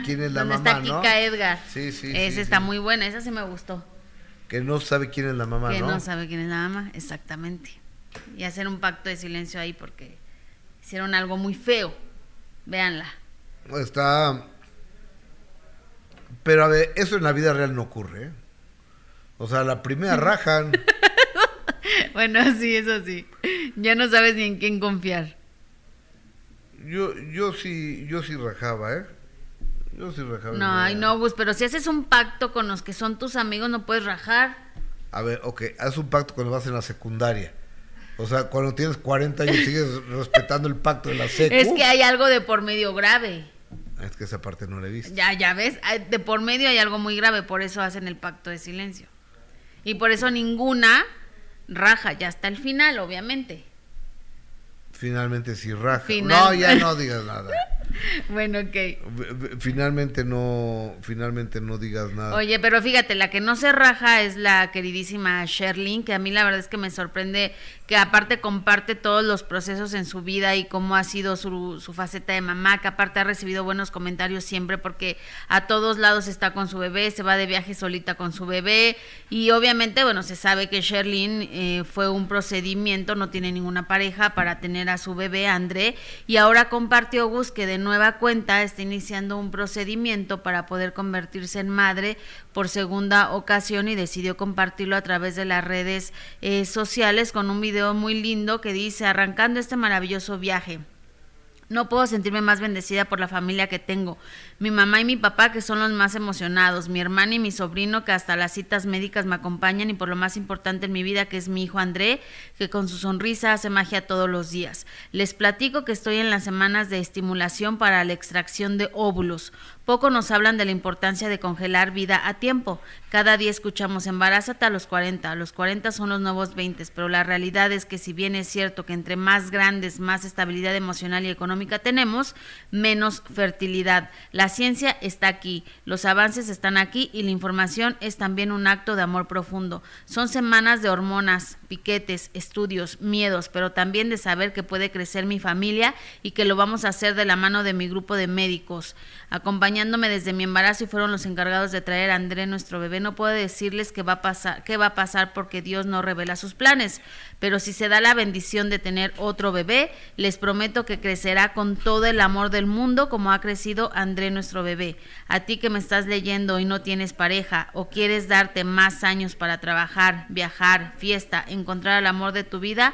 quién es la mamá, está Kika Edgar. Sí, sí, Esa está muy buena, esa sí me gustó. Que no sabe quién es la mamá, ¿no? Que no sabe quién es la mamá, exactamente. Y hacer un pacto de silencio ahí porque hicieron algo muy feo. Véanla. Está... Pero a ver, eso en la vida real no ocurre, ¿eh? O sea, la primera rajan... bueno, sí, eso sí. Ya no sabes ni en quién confiar. Yo, yo sí, yo sí rajaba, ¿eh? Yo sí rajaba. No, ay, no, Gus, pero si haces un pacto con los que son tus amigos, no puedes rajar. A ver, ok, haz un pacto cuando vas en la secundaria. O sea, cuando tienes 40 años sigues respetando el pacto de la secu. Es que hay algo de por medio grave. Es que esa parte no la he visto. Ya, ya ves, de por medio hay algo muy grave, por eso hacen el pacto de silencio. Y por eso ninguna raja, ya hasta el final, obviamente. Finalmente sí raja. No, ya no digas nada. bueno, ok. Finalmente no, finalmente no digas nada. Oye, pero fíjate, la que no se raja es la queridísima Sherlyn, que a mí la verdad es que me sorprende que aparte comparte todos los procesos en su vida y cómo ha sido su, su faceta de mamá, que aparte ha recibido buenos comentarios siempre porque a todos lados está con su bebé, se va de viaje solita con su bebé y obviamente, bueno, se sabe que Sherlyn eh, fue un procedimiento, no tiene ninguna pareja para tener a su bebé André y ahora compartió Gus que de nueva cuenta está iniciando un procedimiento para poder convertirse en madre por segunda ocasión y decidió compartirlo a través de las redes eh, sociales con un video muy lindo que dice arrancando este maravilloso viaje. No puedo sentirme más bendecida por la familia que tengo. Mi mamá y mi papá que son los más emocionados, mi hermana y mi sobrino que hasta las citas médicas me acompañan y por lo más importante en mi vida que es mi hijo André, que con su sonrisa hace magia todos los días. Les platico que estoy en las semanas de estimulación para la extracción de óvulos. Poco nos hablan de la importancia de congelar vida a tiempo. Cada día escuchamos embarázate a los 40, los 40 son los nuevos 20, pero la realidad es que si bien es cierto que entre más grandes, más estabilidad emocional y económica tenemos, menos fertilidad. Ciencia está aquí, los avances están aquí y la información es también un acto de amor profundo. Son semanas de hormonas, piquetes, estudios, miedos, pero también de saber que puede crecer mi familia y que lo vamos a hacer de la mano de mi grupo de médicos acompañándome desde mi embarazo y fueron los encargados de traer a André, nuestro bebé. No puedo decirles qué va a pasar, qué va a pasar porque Dios no revela sus planes, pero si se da la bendición de tener otro bebé, les prometo que crecerá con todo el amor del mundo como ha crecido André, nuestro bebé. A ti que me estás leyendo y no tienes pareja o quieres darte más años para trabajar, viajar, fiesta, encontrar el amor de tu vida,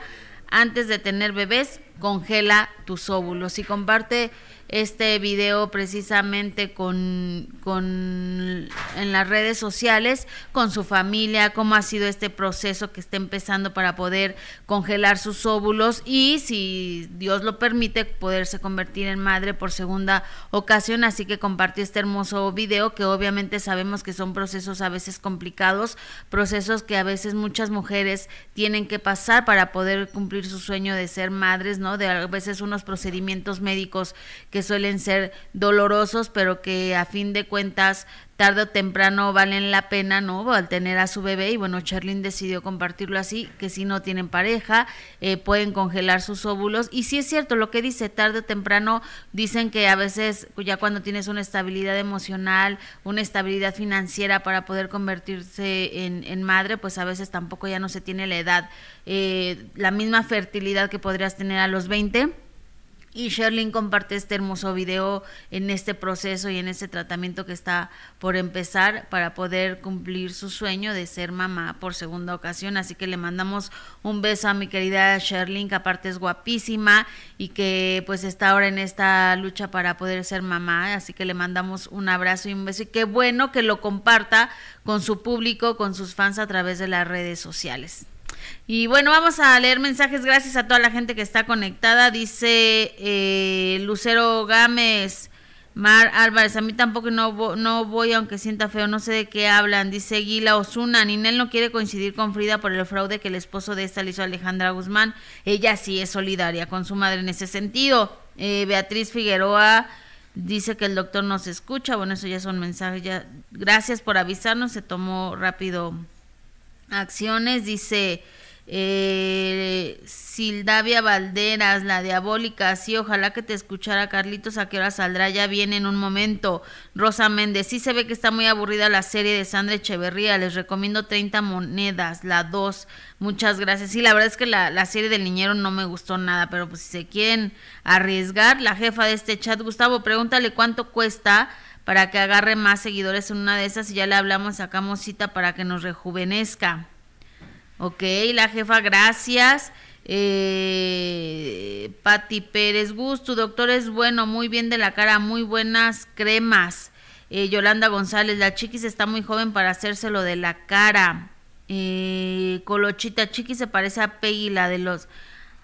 antes de tener bebés, congela tus óvulos y comparte este video precisamente con, con en las redes sociales con su familia, cómo ha sido este proceso que está empezando para poder congelar sus óvulos y si Dios lo permite poderse convertir en madre por segunda ocasión, así que compartió este hermoso video que obviamente sabemos que son procesos a veces complicados, procesos que a veces muchas mujeres tienen que pasar para poder cumplir su sueño de ser madres, ¿no? De a veces unos procedimientos médicos que que suelen ser dolorosos, pero que a fin de cuentas tarde o temprano valen la pena, ¿no? Al tener a su bebé y bueno, Charlene decidió compartirlo así, que si no tienen pareja, eh, pueden congelar sus óvulos. Y sí es cierto lo que dice, tarde o temprano dicen que a veces ya cuando tienes una estabilidad emocional, una estabilidad financiera para poder convertirse en, en madre, pues a veces tampoco ya no se tiene la edad, eh, la misma fertilidad que podrías tener a los 20 y Sherlyn comparte este hermoso video en este proceso y en este tratamiento que está por empezar para poder cumplir su sueño de ser mamá por segunda ocasión. Así que le mandamos un beso a mi querida Sherlyn, que aparte es guapísima y que pues está ahora en esta lucha para poder ser mamá. Así que le mandamos un abrazo y un beso. Y qué bueno que lo comparta con su público, con sus fans a través de las redes sociales. Y bueno, vamos a leer mensajes. Gracias a toda la gente que está conectada. Dice eh, Lucero Gámez, Mar Álvarez. A mí tampoco no, no voy, aunque sienta feo. No sé de qué hablan. Dice Guila Osuna. Ninel no quiere coincidir con Frida por el fraude que el esposo de esta le hizo a Alejandra Guzmán. Ella sí es solidaria con su madre en ese sentido. Eh, Beatriz Figueroa. Dice que el doctor nos escucha. Bueno, eso ya son mensajes. Ya. Gracias por avisarnos. Se tomó rápido acciones. Dice eh, Sildavia Valderas, la diabólica, sí, ojalá que te escuchara Carlitos, a qué hora saldrá, ya viene en un momento. Rosa Méndez, sí se ve que está muy aburrida la serie de Sandra Echeverría, les recomiendo 30 monedas, la 2, muchas gracias. Sí, la verdad es que la, la serie del niñero no me gustó nada, pero pues si se quieren arriesgar, la jefa de este chat, Gustavo, pregúntale cuánto cuesta para que agarre más seguidores en una de esas y ya le hablamos, sacamos cita para que nos rejuvenezca. Ok, la jefa, gracias. Eh, Pati Pérez, gusto, doctor es bueno, muy bien de la cara, muy buenas cremas. Eh, Yolanda González, la chiquis está muy joven para hacérselo de la cara. Eh, Colochita, chiquis se parece a Peggy, la de los...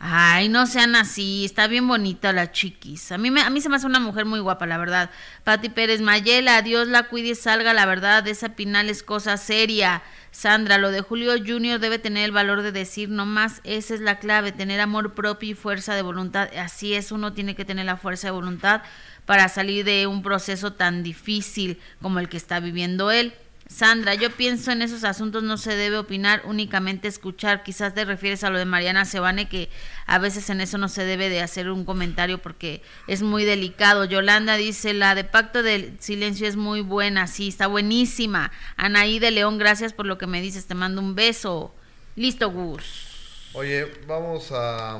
Ay, no sean así, está bien bonita la chiquis. A mí, me, a mí se me hace una mujer muy guapa, la verdad. Pati Pérez Mayela, Dios la cuide y salga, la verdad, esa Pinal es cosa seria. Sandra, lo de Julio Junior debe tener el valor de decir no más, esa es la clave, tener amor propio y fuerza de voluntad. Así es, uno tiene que tener la fuerza de voluntad para salir de un proceso tan difícil como el que está viviendo él. Sandra, yo pienso en esos asuntos no se debe opinar, únicamente escuchar. Quizás te refieres a lo de Mariana Sebane, que a veces en eso no se debe de hacer un comentario porque es muy delicado. Yolanda dice, la de Pacto del Silencio es muy buena, sí, está buenísima. Anaí de León, gracias por lo que me dices, te mando un beso. Listo, Gus. Oye, vamos a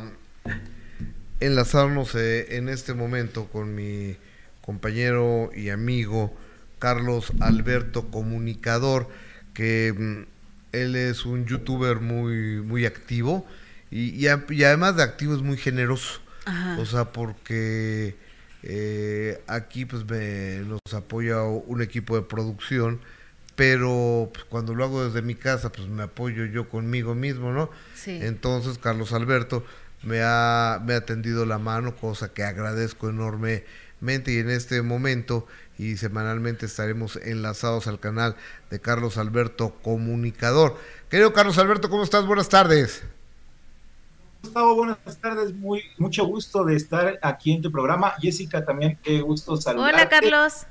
enlazarnos eh, en este momento con mi compañero y amigo Carlos Alberto Comunicador, que mm, él es un youtuber muy, muy activo y, además de activo es muy generoso. O sea, porque eh, aquí pues me, nos apoya un equipo de producción, pero pues, cuando lo hago desde mi casa pues me apoyo yo conmigo mismo, ¿no? Entonces Carlos Alberto me ha, me ha tendido la mano, cosa que agradezco enormemente y en este momento y semanalmente estaremos enlazados al canal de Carlos Alberto Comunicador. Querido Carlos Alberto, ¿cómo estás? Buenas tardes. Gustavo, buenas tardes, muy mucho gusto de estar aquí en tu programa. Jessica, también qué gusto saludarte. Hola, Carlos.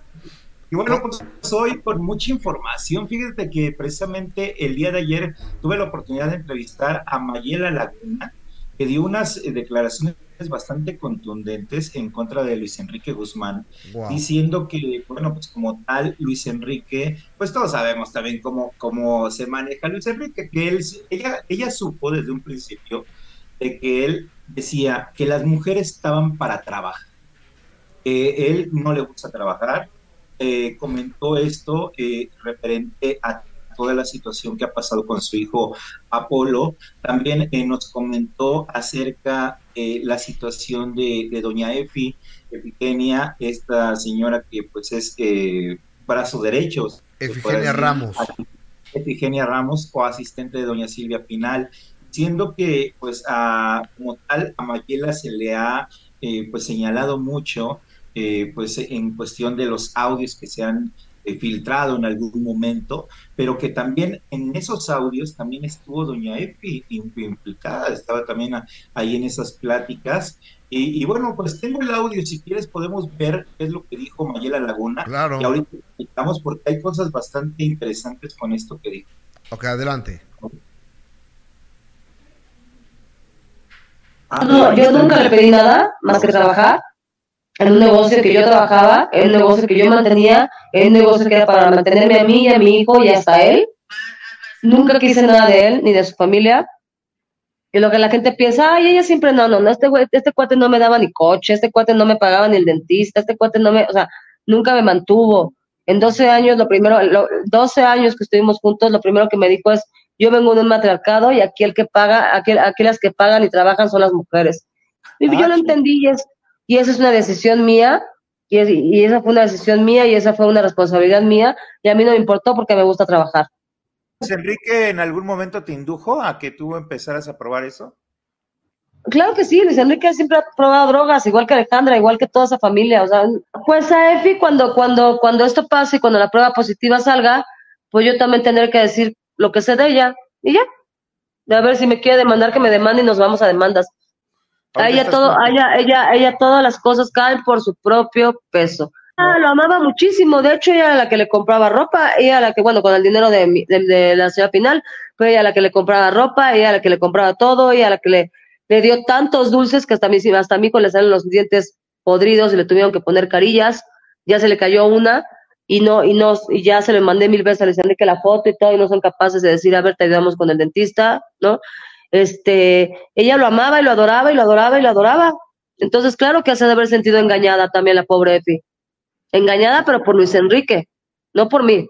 Y bueno, pues hoy con mucha información. Fíjate que precisamente el día de ayer tuve la oportunidad de entrevistar a Mayela Laguna, que dio unas eh, declaraciones bastante contundentes en contra de Luis Enrique Guzmán, diciendo que, bueno, pues como tal, Luis Enrique, pues todos sabemos también cómo, cómo se maneja Luis Enrique, que él, ella, ella supo desde un principio de que él decía que las mujeres estaban para trabajar, que él no le gusta trabajar, eh, comentó esto eh, referente a toda la situación que ha pasado con su hijo Apolo. También eh, nos comentó acerca de la situación de, doña Efi, Efigenia, esta señora que pues es eh, brazo derecho. Efigenia Ramos. Efigenia Ramos, o asistente de doña Silvia Pinal, siendo que pues a, como tal a Mayela se le ha eh, pues señalado mucho pues en cuestión de los audios que se han eh, filtrado en algún momento, pero que también en esos audios también estuvo doña Efi implicada, estaba también ahí en esas pláticas. Y, bueno, pues tengo el audio, si quieres podemos ver qué es lo que dijo Mayela Laguna. Claro. Y ahorita explicamos porque hay cosas bastante interesantes con esto que dijo. Ok, adelante. No, yo nunca le pedí nada más que trabajar en un negocio que yo trabajaba, en un negocio que yo mantenía, en un negocio que era para mantenerme a mí y a mi hijo y hasta él. Nunca quise nada de él ni de su familia. Y lo que la gente piensa, ay, ella siempre no, no, no, este, este cuate no me daba ni coche, este cuate no me pagaba ni el dentista, este cuate no me, o sea, nunca me mantuvo. En 12 años, lo primero, 12 años que estuvimos juntos, lo primero que me dijo es, yo vengo de un matriarcado y aquí el que paga, aquí, aquí las que pagan y trabajan son las mujeres. Y yo lo entendí y es, y esa es una decisión mía, y, esa fue una decisión mía y esa fue una responsabilidad mía, y a mí no me importó porque me gusta trabajar. Enrique en algún momento te indujo a que tú empezaras a probar eso? Claro que sí, Luis Enrique siempre ha probado drogas, igual que Alejandra, igual que toda esa familia. O sea, pues a Efi, cuando, cuando, cuando esto pase y cuando la prueba positiva salga, pues yo también tendré que decir lo que sé de ella. Y ya. A ver si me quiere demandar, que me demande y nos vamos a demandas. Ella todo, ella, ella, ella, todas las cosas caen por su propio peso. Ah, lo amaba muchísimo, de hecho ella era la que le compraba ropa, ella la que, bueno, con el dinero de, de, la señora Pinal, fue ella la que le compraba ropa, ella la que le compraba todo, ella la que le, le dio tantos dulces que hasta a mí, hasta a mí con le salen los dientes podridos y le tuvieron que poner carillas, ya se le cayó una y no, y no, y ya se le mandé mil veces a Luis Enrique la foto y todo, y no son capaces de decir, a ver, te ayudamos con el dentista, ¿no? Este, ella lo amaba y lo adoraba y lo adoraba y lo adoraba. Entonces, claro que hace de haber sentido engañada también la pobre Efi. Engañada, pero por Luis Enrique, no por mí.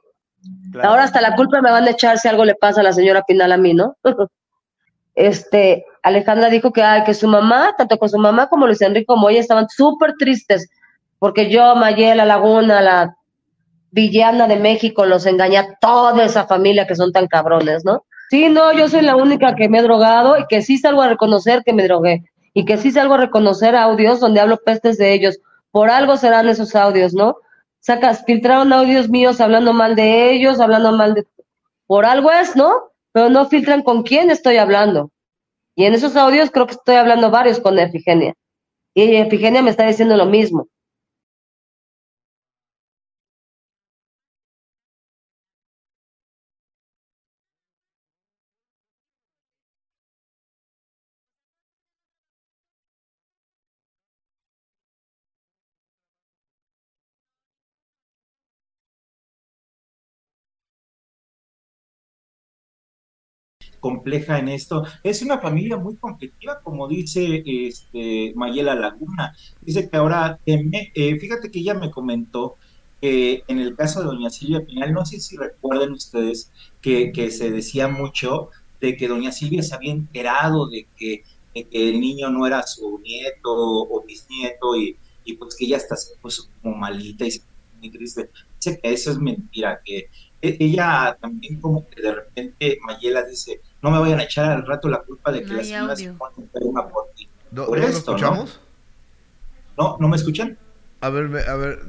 Ahora hasta la culpa me van a echar si algo le pasa a la señora Pinal a mí, ¿no? este, Alejandra dijo que, ay, que su mamá, tanto con su mamá como Luis Enrique como ella, estaban súper tristes, porque yo, Mayela Laguna, la villana de México, los engañé a toda esa familia que son tan cabrones, ¿no? Sí, no, yo soy la única que me he drogado y que sí salgo a reconocer que me drogué y que sí salgo a reconocer audios donde hablo pestes de ellos. Por algo serán esos audios, ¿no? Sacas, filtraron audios míos hablando mal de ellos, hablando mal de... por algo es, ¿no? Pero no filtran con quién estoy hablando. Y en esos audios creo que estoy hablando varios con Efigenia. Y Efigenia me está diciendo lo mismo. Compleja en esto. Es una familia muy conflictiva, como dice este, Mayela Laguna. Dice que ahora eh, fíjate que ella me comentó que en el caso de doña Silvia Pinal, no sé si recuerden ustedes que, se decía mucho de que doña Silvia se había enterado de que, el niño no era su nieto o bisnieto y, y pues que ella hasta se puso como malita y muy triste. Dice que eso es mentira, que e, ella también como que de repente Mayela dice, no me vayan a echar al rato la culpa de que la señora se pone enferma por ti. ¿No, por ¿no esto, escuchamos? ¿no? ¿No? me escuchan? A ver, a ver,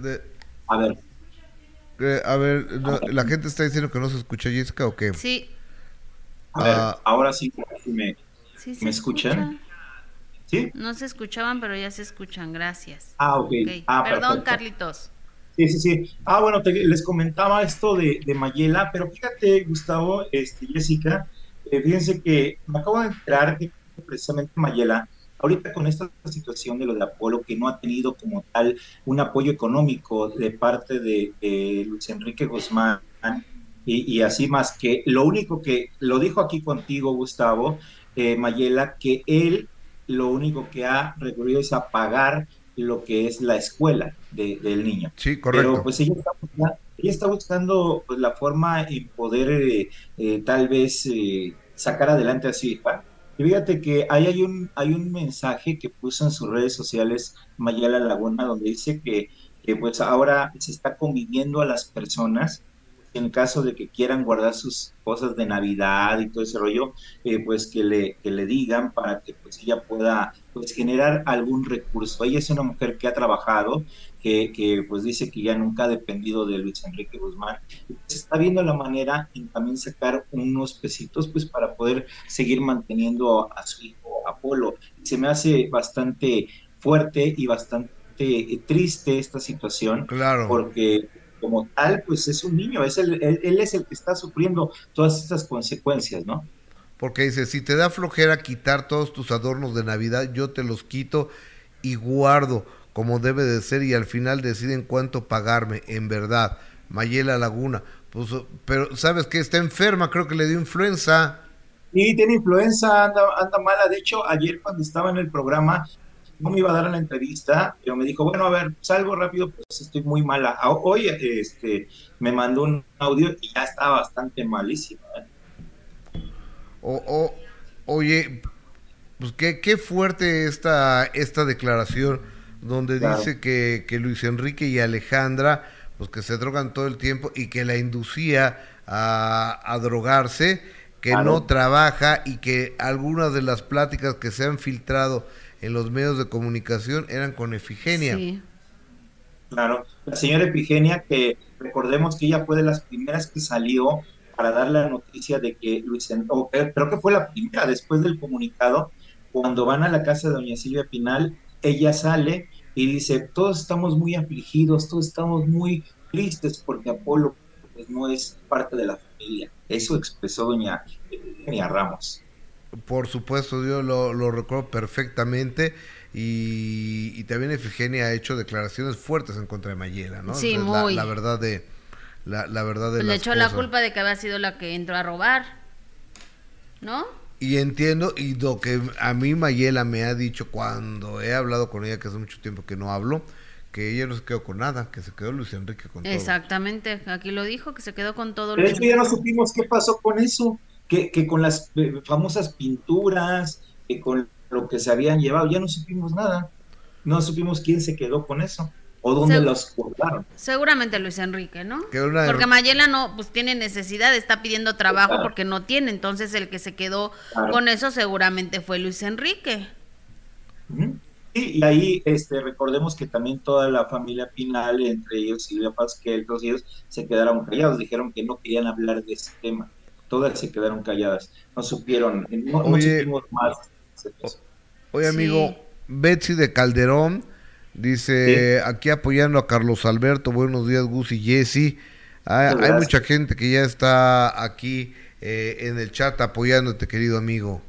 a ver. Eh, a ver, la gente está diciendo que no se escucha Jessica o qué? Sí. A ver, ah. ahora sí, me, me escuchan. ¿Sí? No se escuchaban, pero ya se escuchan, gracias. Ah, ok. Ah, Perdón, Carlitos. Sí, sí, sí. Ah, bueno, les comentaba esto de, de Mayela, pero fíjate, Gustavo, este, Jessica, eh, fíjense que me acabo de enterar que precisamente Mayela, ahorita con esta situación de lo de Apolo, que no ha tenido como tal un apoyo económico de parte de, Luis Enrique Guzmán, y, así más que lo único que lo dijo aquí contigo, Gustavo, eh, Mayela, que él lo único que ha recurrido es a pagar lo que es la escuela del niño. Sí, correcto. Pero pues ella está, ella está buscando pues, la forma y poder eh, eh, tal vez eh, sacar adelante a su hija. Y fíjate que ahí hay un, hay un mensaje que puso en sus redes sociales Mayala Laguna, donde dice que, que pues ahora se está conviviendo a las personas en caso de que quieran guardar sus cosas de Navidad y todo ese rollo, eh, pues que le, que le digan para que pues ella pueda pues generar algún recurso. Ella es una mujer que ha trabajado, que, que pues dice que ya nunca ha dependido de Luis Enrique Guzmán, pues está viendo la manera en también sacar unos pesitos pues para poder seguir manteniendo a, su hijo Apolo. Se me hace bastante fuerte y bastante triste esta situación, claro. porque como tal, pues es un niño, es el, él, es el que está sufriendo todas estas consecuencias, ¿no? Porque dice, si te da flojera quitar todos tus adornos de Navidad, yo te los quito y guardo como debe de ser y al final deciden cuánto pagarme, en verdad. Mayela Laguna, pues, pero ¿sabes que Está enferma, creo que le dio influenza. Sí, tiene influenza, anda, anda mala. De hecho, ayer cuando estaba en el programa, no me iba a dar la entrevista, pero me dijo, bueno, a ver, salgo rápido, pues estoy muy mala. Hoy este, me mandó un audio y ya está bastante malísimo. ¿eh? O, oye, pues qué, qué fuerte esta, esta declaración donde dice que, que, Luis Enrique y Alejandra, pues que se drogan todo el tiempo y que la inducía a, a drogarse, que no trabaja y que algunas de las pláticas que se han filtrado en los medios de comunicación eran con Efigenia. Sí. Claro, la señora Efigenia, que recordemos que ella fue de las primeras que salió para dar la noticia de que Luis, o creo que fue la primera después del comunicado, cuando van a la casa de doña Silvia Pinal, ella sale y dice, todos estamos muy afligidos, todos estamos muy tristes porque Apolo pues, no es parte de la familia. Eso expresó doña Efigenia Ramos. Por supuesto, yo lo, recuerdo perfectamente. Y, también Efigenia ha hecho declaraciones fuertes en contra de Mayela, ¿no? Sí, muy. La, verdad de. La, verdad de Le echó la culpa de que había sido la que entró a robar, ¿no? Y entiendo, y lo que a mí Mayela me ha dicho cuando he hablado con ella, que hace mucho tiempo que no hablo, que ella no se quedó con nada, que se quedó Luis Enrique con todo. Exactamente, aquí lo dijo, que se quedó con todo. De hecho, ya no supimos qué pasó con eso que, con las eh, famosas pinturas, que con lo que se habían llevado, ya no supimos nada. No supimos quién se quedó con eso o dónde los guardaron. Seguramente Luis Enrique, ¿no? Porque Mayela no, pues tiene necesidad, está pidiendo trabajo porque no tiene, entonces el que se quedó con eso seguramente fue Luis Enrique. Sí, y ahí este, recordemos que también toda la familia Pinal, entre ellos Silvia Pasquel, todos ellos se quedaron callados, dijeron que no querían hablar de ese tema todas se quedaron calladas, no supieron, no, supimos más. Oye, amigo, Betsy de Calderón dice, aquí apoyando a Carlos Alberto, buenos días Gus y Jesse. Hay, hay mucha gente que ya está aquí eh, en el chat apoyándote, querido amigo.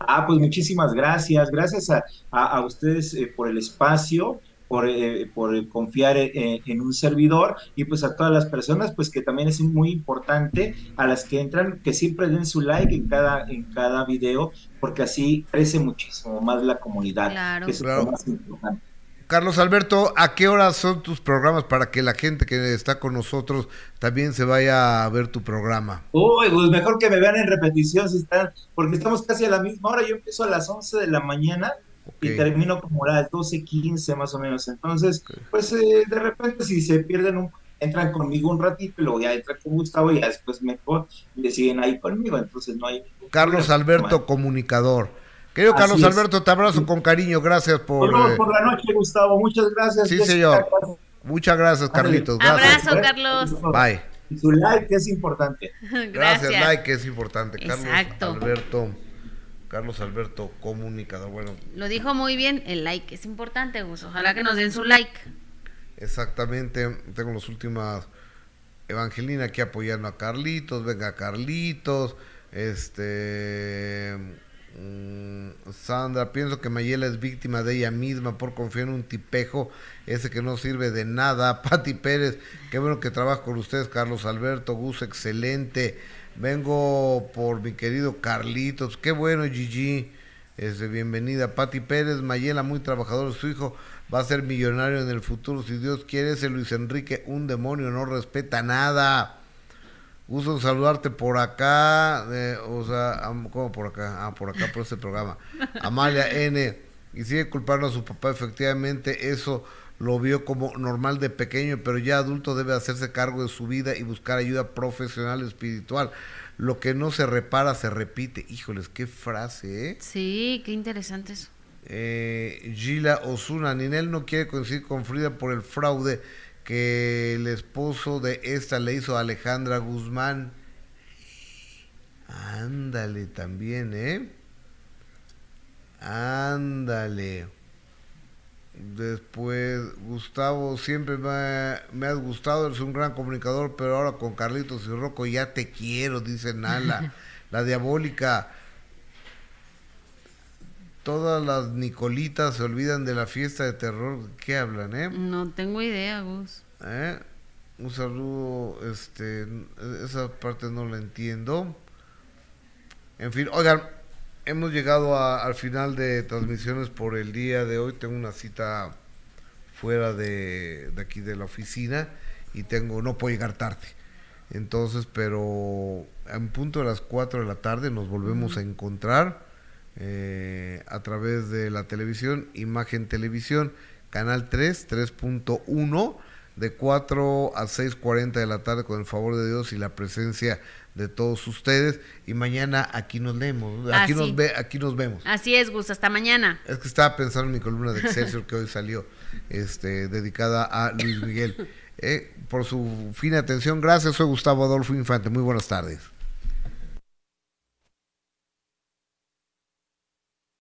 Ah, pues muchísimas gracias. Gracias a, a, ustedes eh, por el espacio, por, eh, por confiar en, un servidor y pues a todas las personas, pues que también es muy importante a las que entran, que siempre den su like en cada, en cada video, porque así crece muchísimo más la comunidad, claro. que es lo más importante. Carlos Alberto, ¿a qué horas son tus programas para que la gente que está con nosotros también se vaya a ver tu programa? Uy, pues mejor que me vean en repetición si están, porque estamos casi a la misma hora. Yo empiezo a las 11 de la mañana y termino como a las 12, 15 más o menos. Entonces, pues eh, de repente si se pierden un entran conmigo un ratito y luego ya entran con Gustavo y ya después mejor siguen ahí conmigo, entonces no hay... Carlos Alberto, comunicador. Querido Carlos Alberto, te abrazo con cariño, gracias por... Por, eh, por la noche, Gustavo, muchas gracias. Sí, señor. Muchas gracias, Carlitos. Abrazo, Carlos. Bye. Y su like es importante. gracias. like es importante. Carlos Alberto. Carlos Alberto, comunicador. Bueno. Lo dijo muy bien, el like es importante, Gus. Ojalá que nos den su like. Exactamente. Tengo las últimas. Evangelina aquí apoyando a Carlitos. Venga, Carlitos. Este. Mm, Sandra, pienso que Mayela es víctima de ella misma por confiar en un tipejo, ese que no sirve de nada. Pati Pérez, qué bueno que trabaja con ustedes, Carlos Alberto, Gus, excelente. Vengo por mi querido Carlitos, qué bueno, Gigi. Este, bienvenida, Pati Pérez, Mayela, muy trabajador, su hijo va a ser millonario en el futuro, si Dios quiere, ese Luis Enrique, un demonio, no respeta nada. Gusto saludarte por acá, eh, o sea, ¿cómo por acá? Ah, por acá, por este programa. Amalia N. Y sigue culpando a su papá, efectivamente, eso lo vio como normal de pequeño, pero ya adulto debe hacerse cargo de su vida y buscar ayuda profesional espiritual. Lo que no se repara se repite. Híjoles, qué frase, ¿eh? Sí, qué interesante eso. Eh, Gila Osuna, Ninel no quiere coincidir con Frida por el fraude que el esposo de esta le hizo a Alejandra Guzmán. Ándale también, ¿eh? Ándale. Después, Gustavo, siempre me, me, has gustado, eres un gran comunicador, pero ahora con Carlitos y Rocco ya te quiero, dice Nala. la diabólica. Todas las Nicolitas se olvidan de la fiesta de terror. ¿Qué hablan, eh? No tengo idea, Gus. ¿Eh? Un saludo, este, esa parte no la entiendo. En fin, oigan, hemos llegado al final de transmisiones por el día de hoy. Tengo una cita fuera de, de aquí de la oficina y tengo, no puedo llegar tarde. Entonces, pero en punto de las 4 de la tarde nos volvemos a encontrar eh, a través de la televisión, Imagen Televisión, Canal 3, 3.1, de 4 a 6.40 de la tarde con el favor de Dios y la presencia de todos ustedes. Y mañana aquí nos leemos, aquí, nos, ve, aquí nos vemos. Así es, Gus, hasta mañana. Es que estaba pensando en mi columna de Excelsior que hoy salió, este, dedicada a Luis Miguel. Eh, por su fina atención, gracias. Soy Gustavo Adolfo Infante. Muy buenas tardes.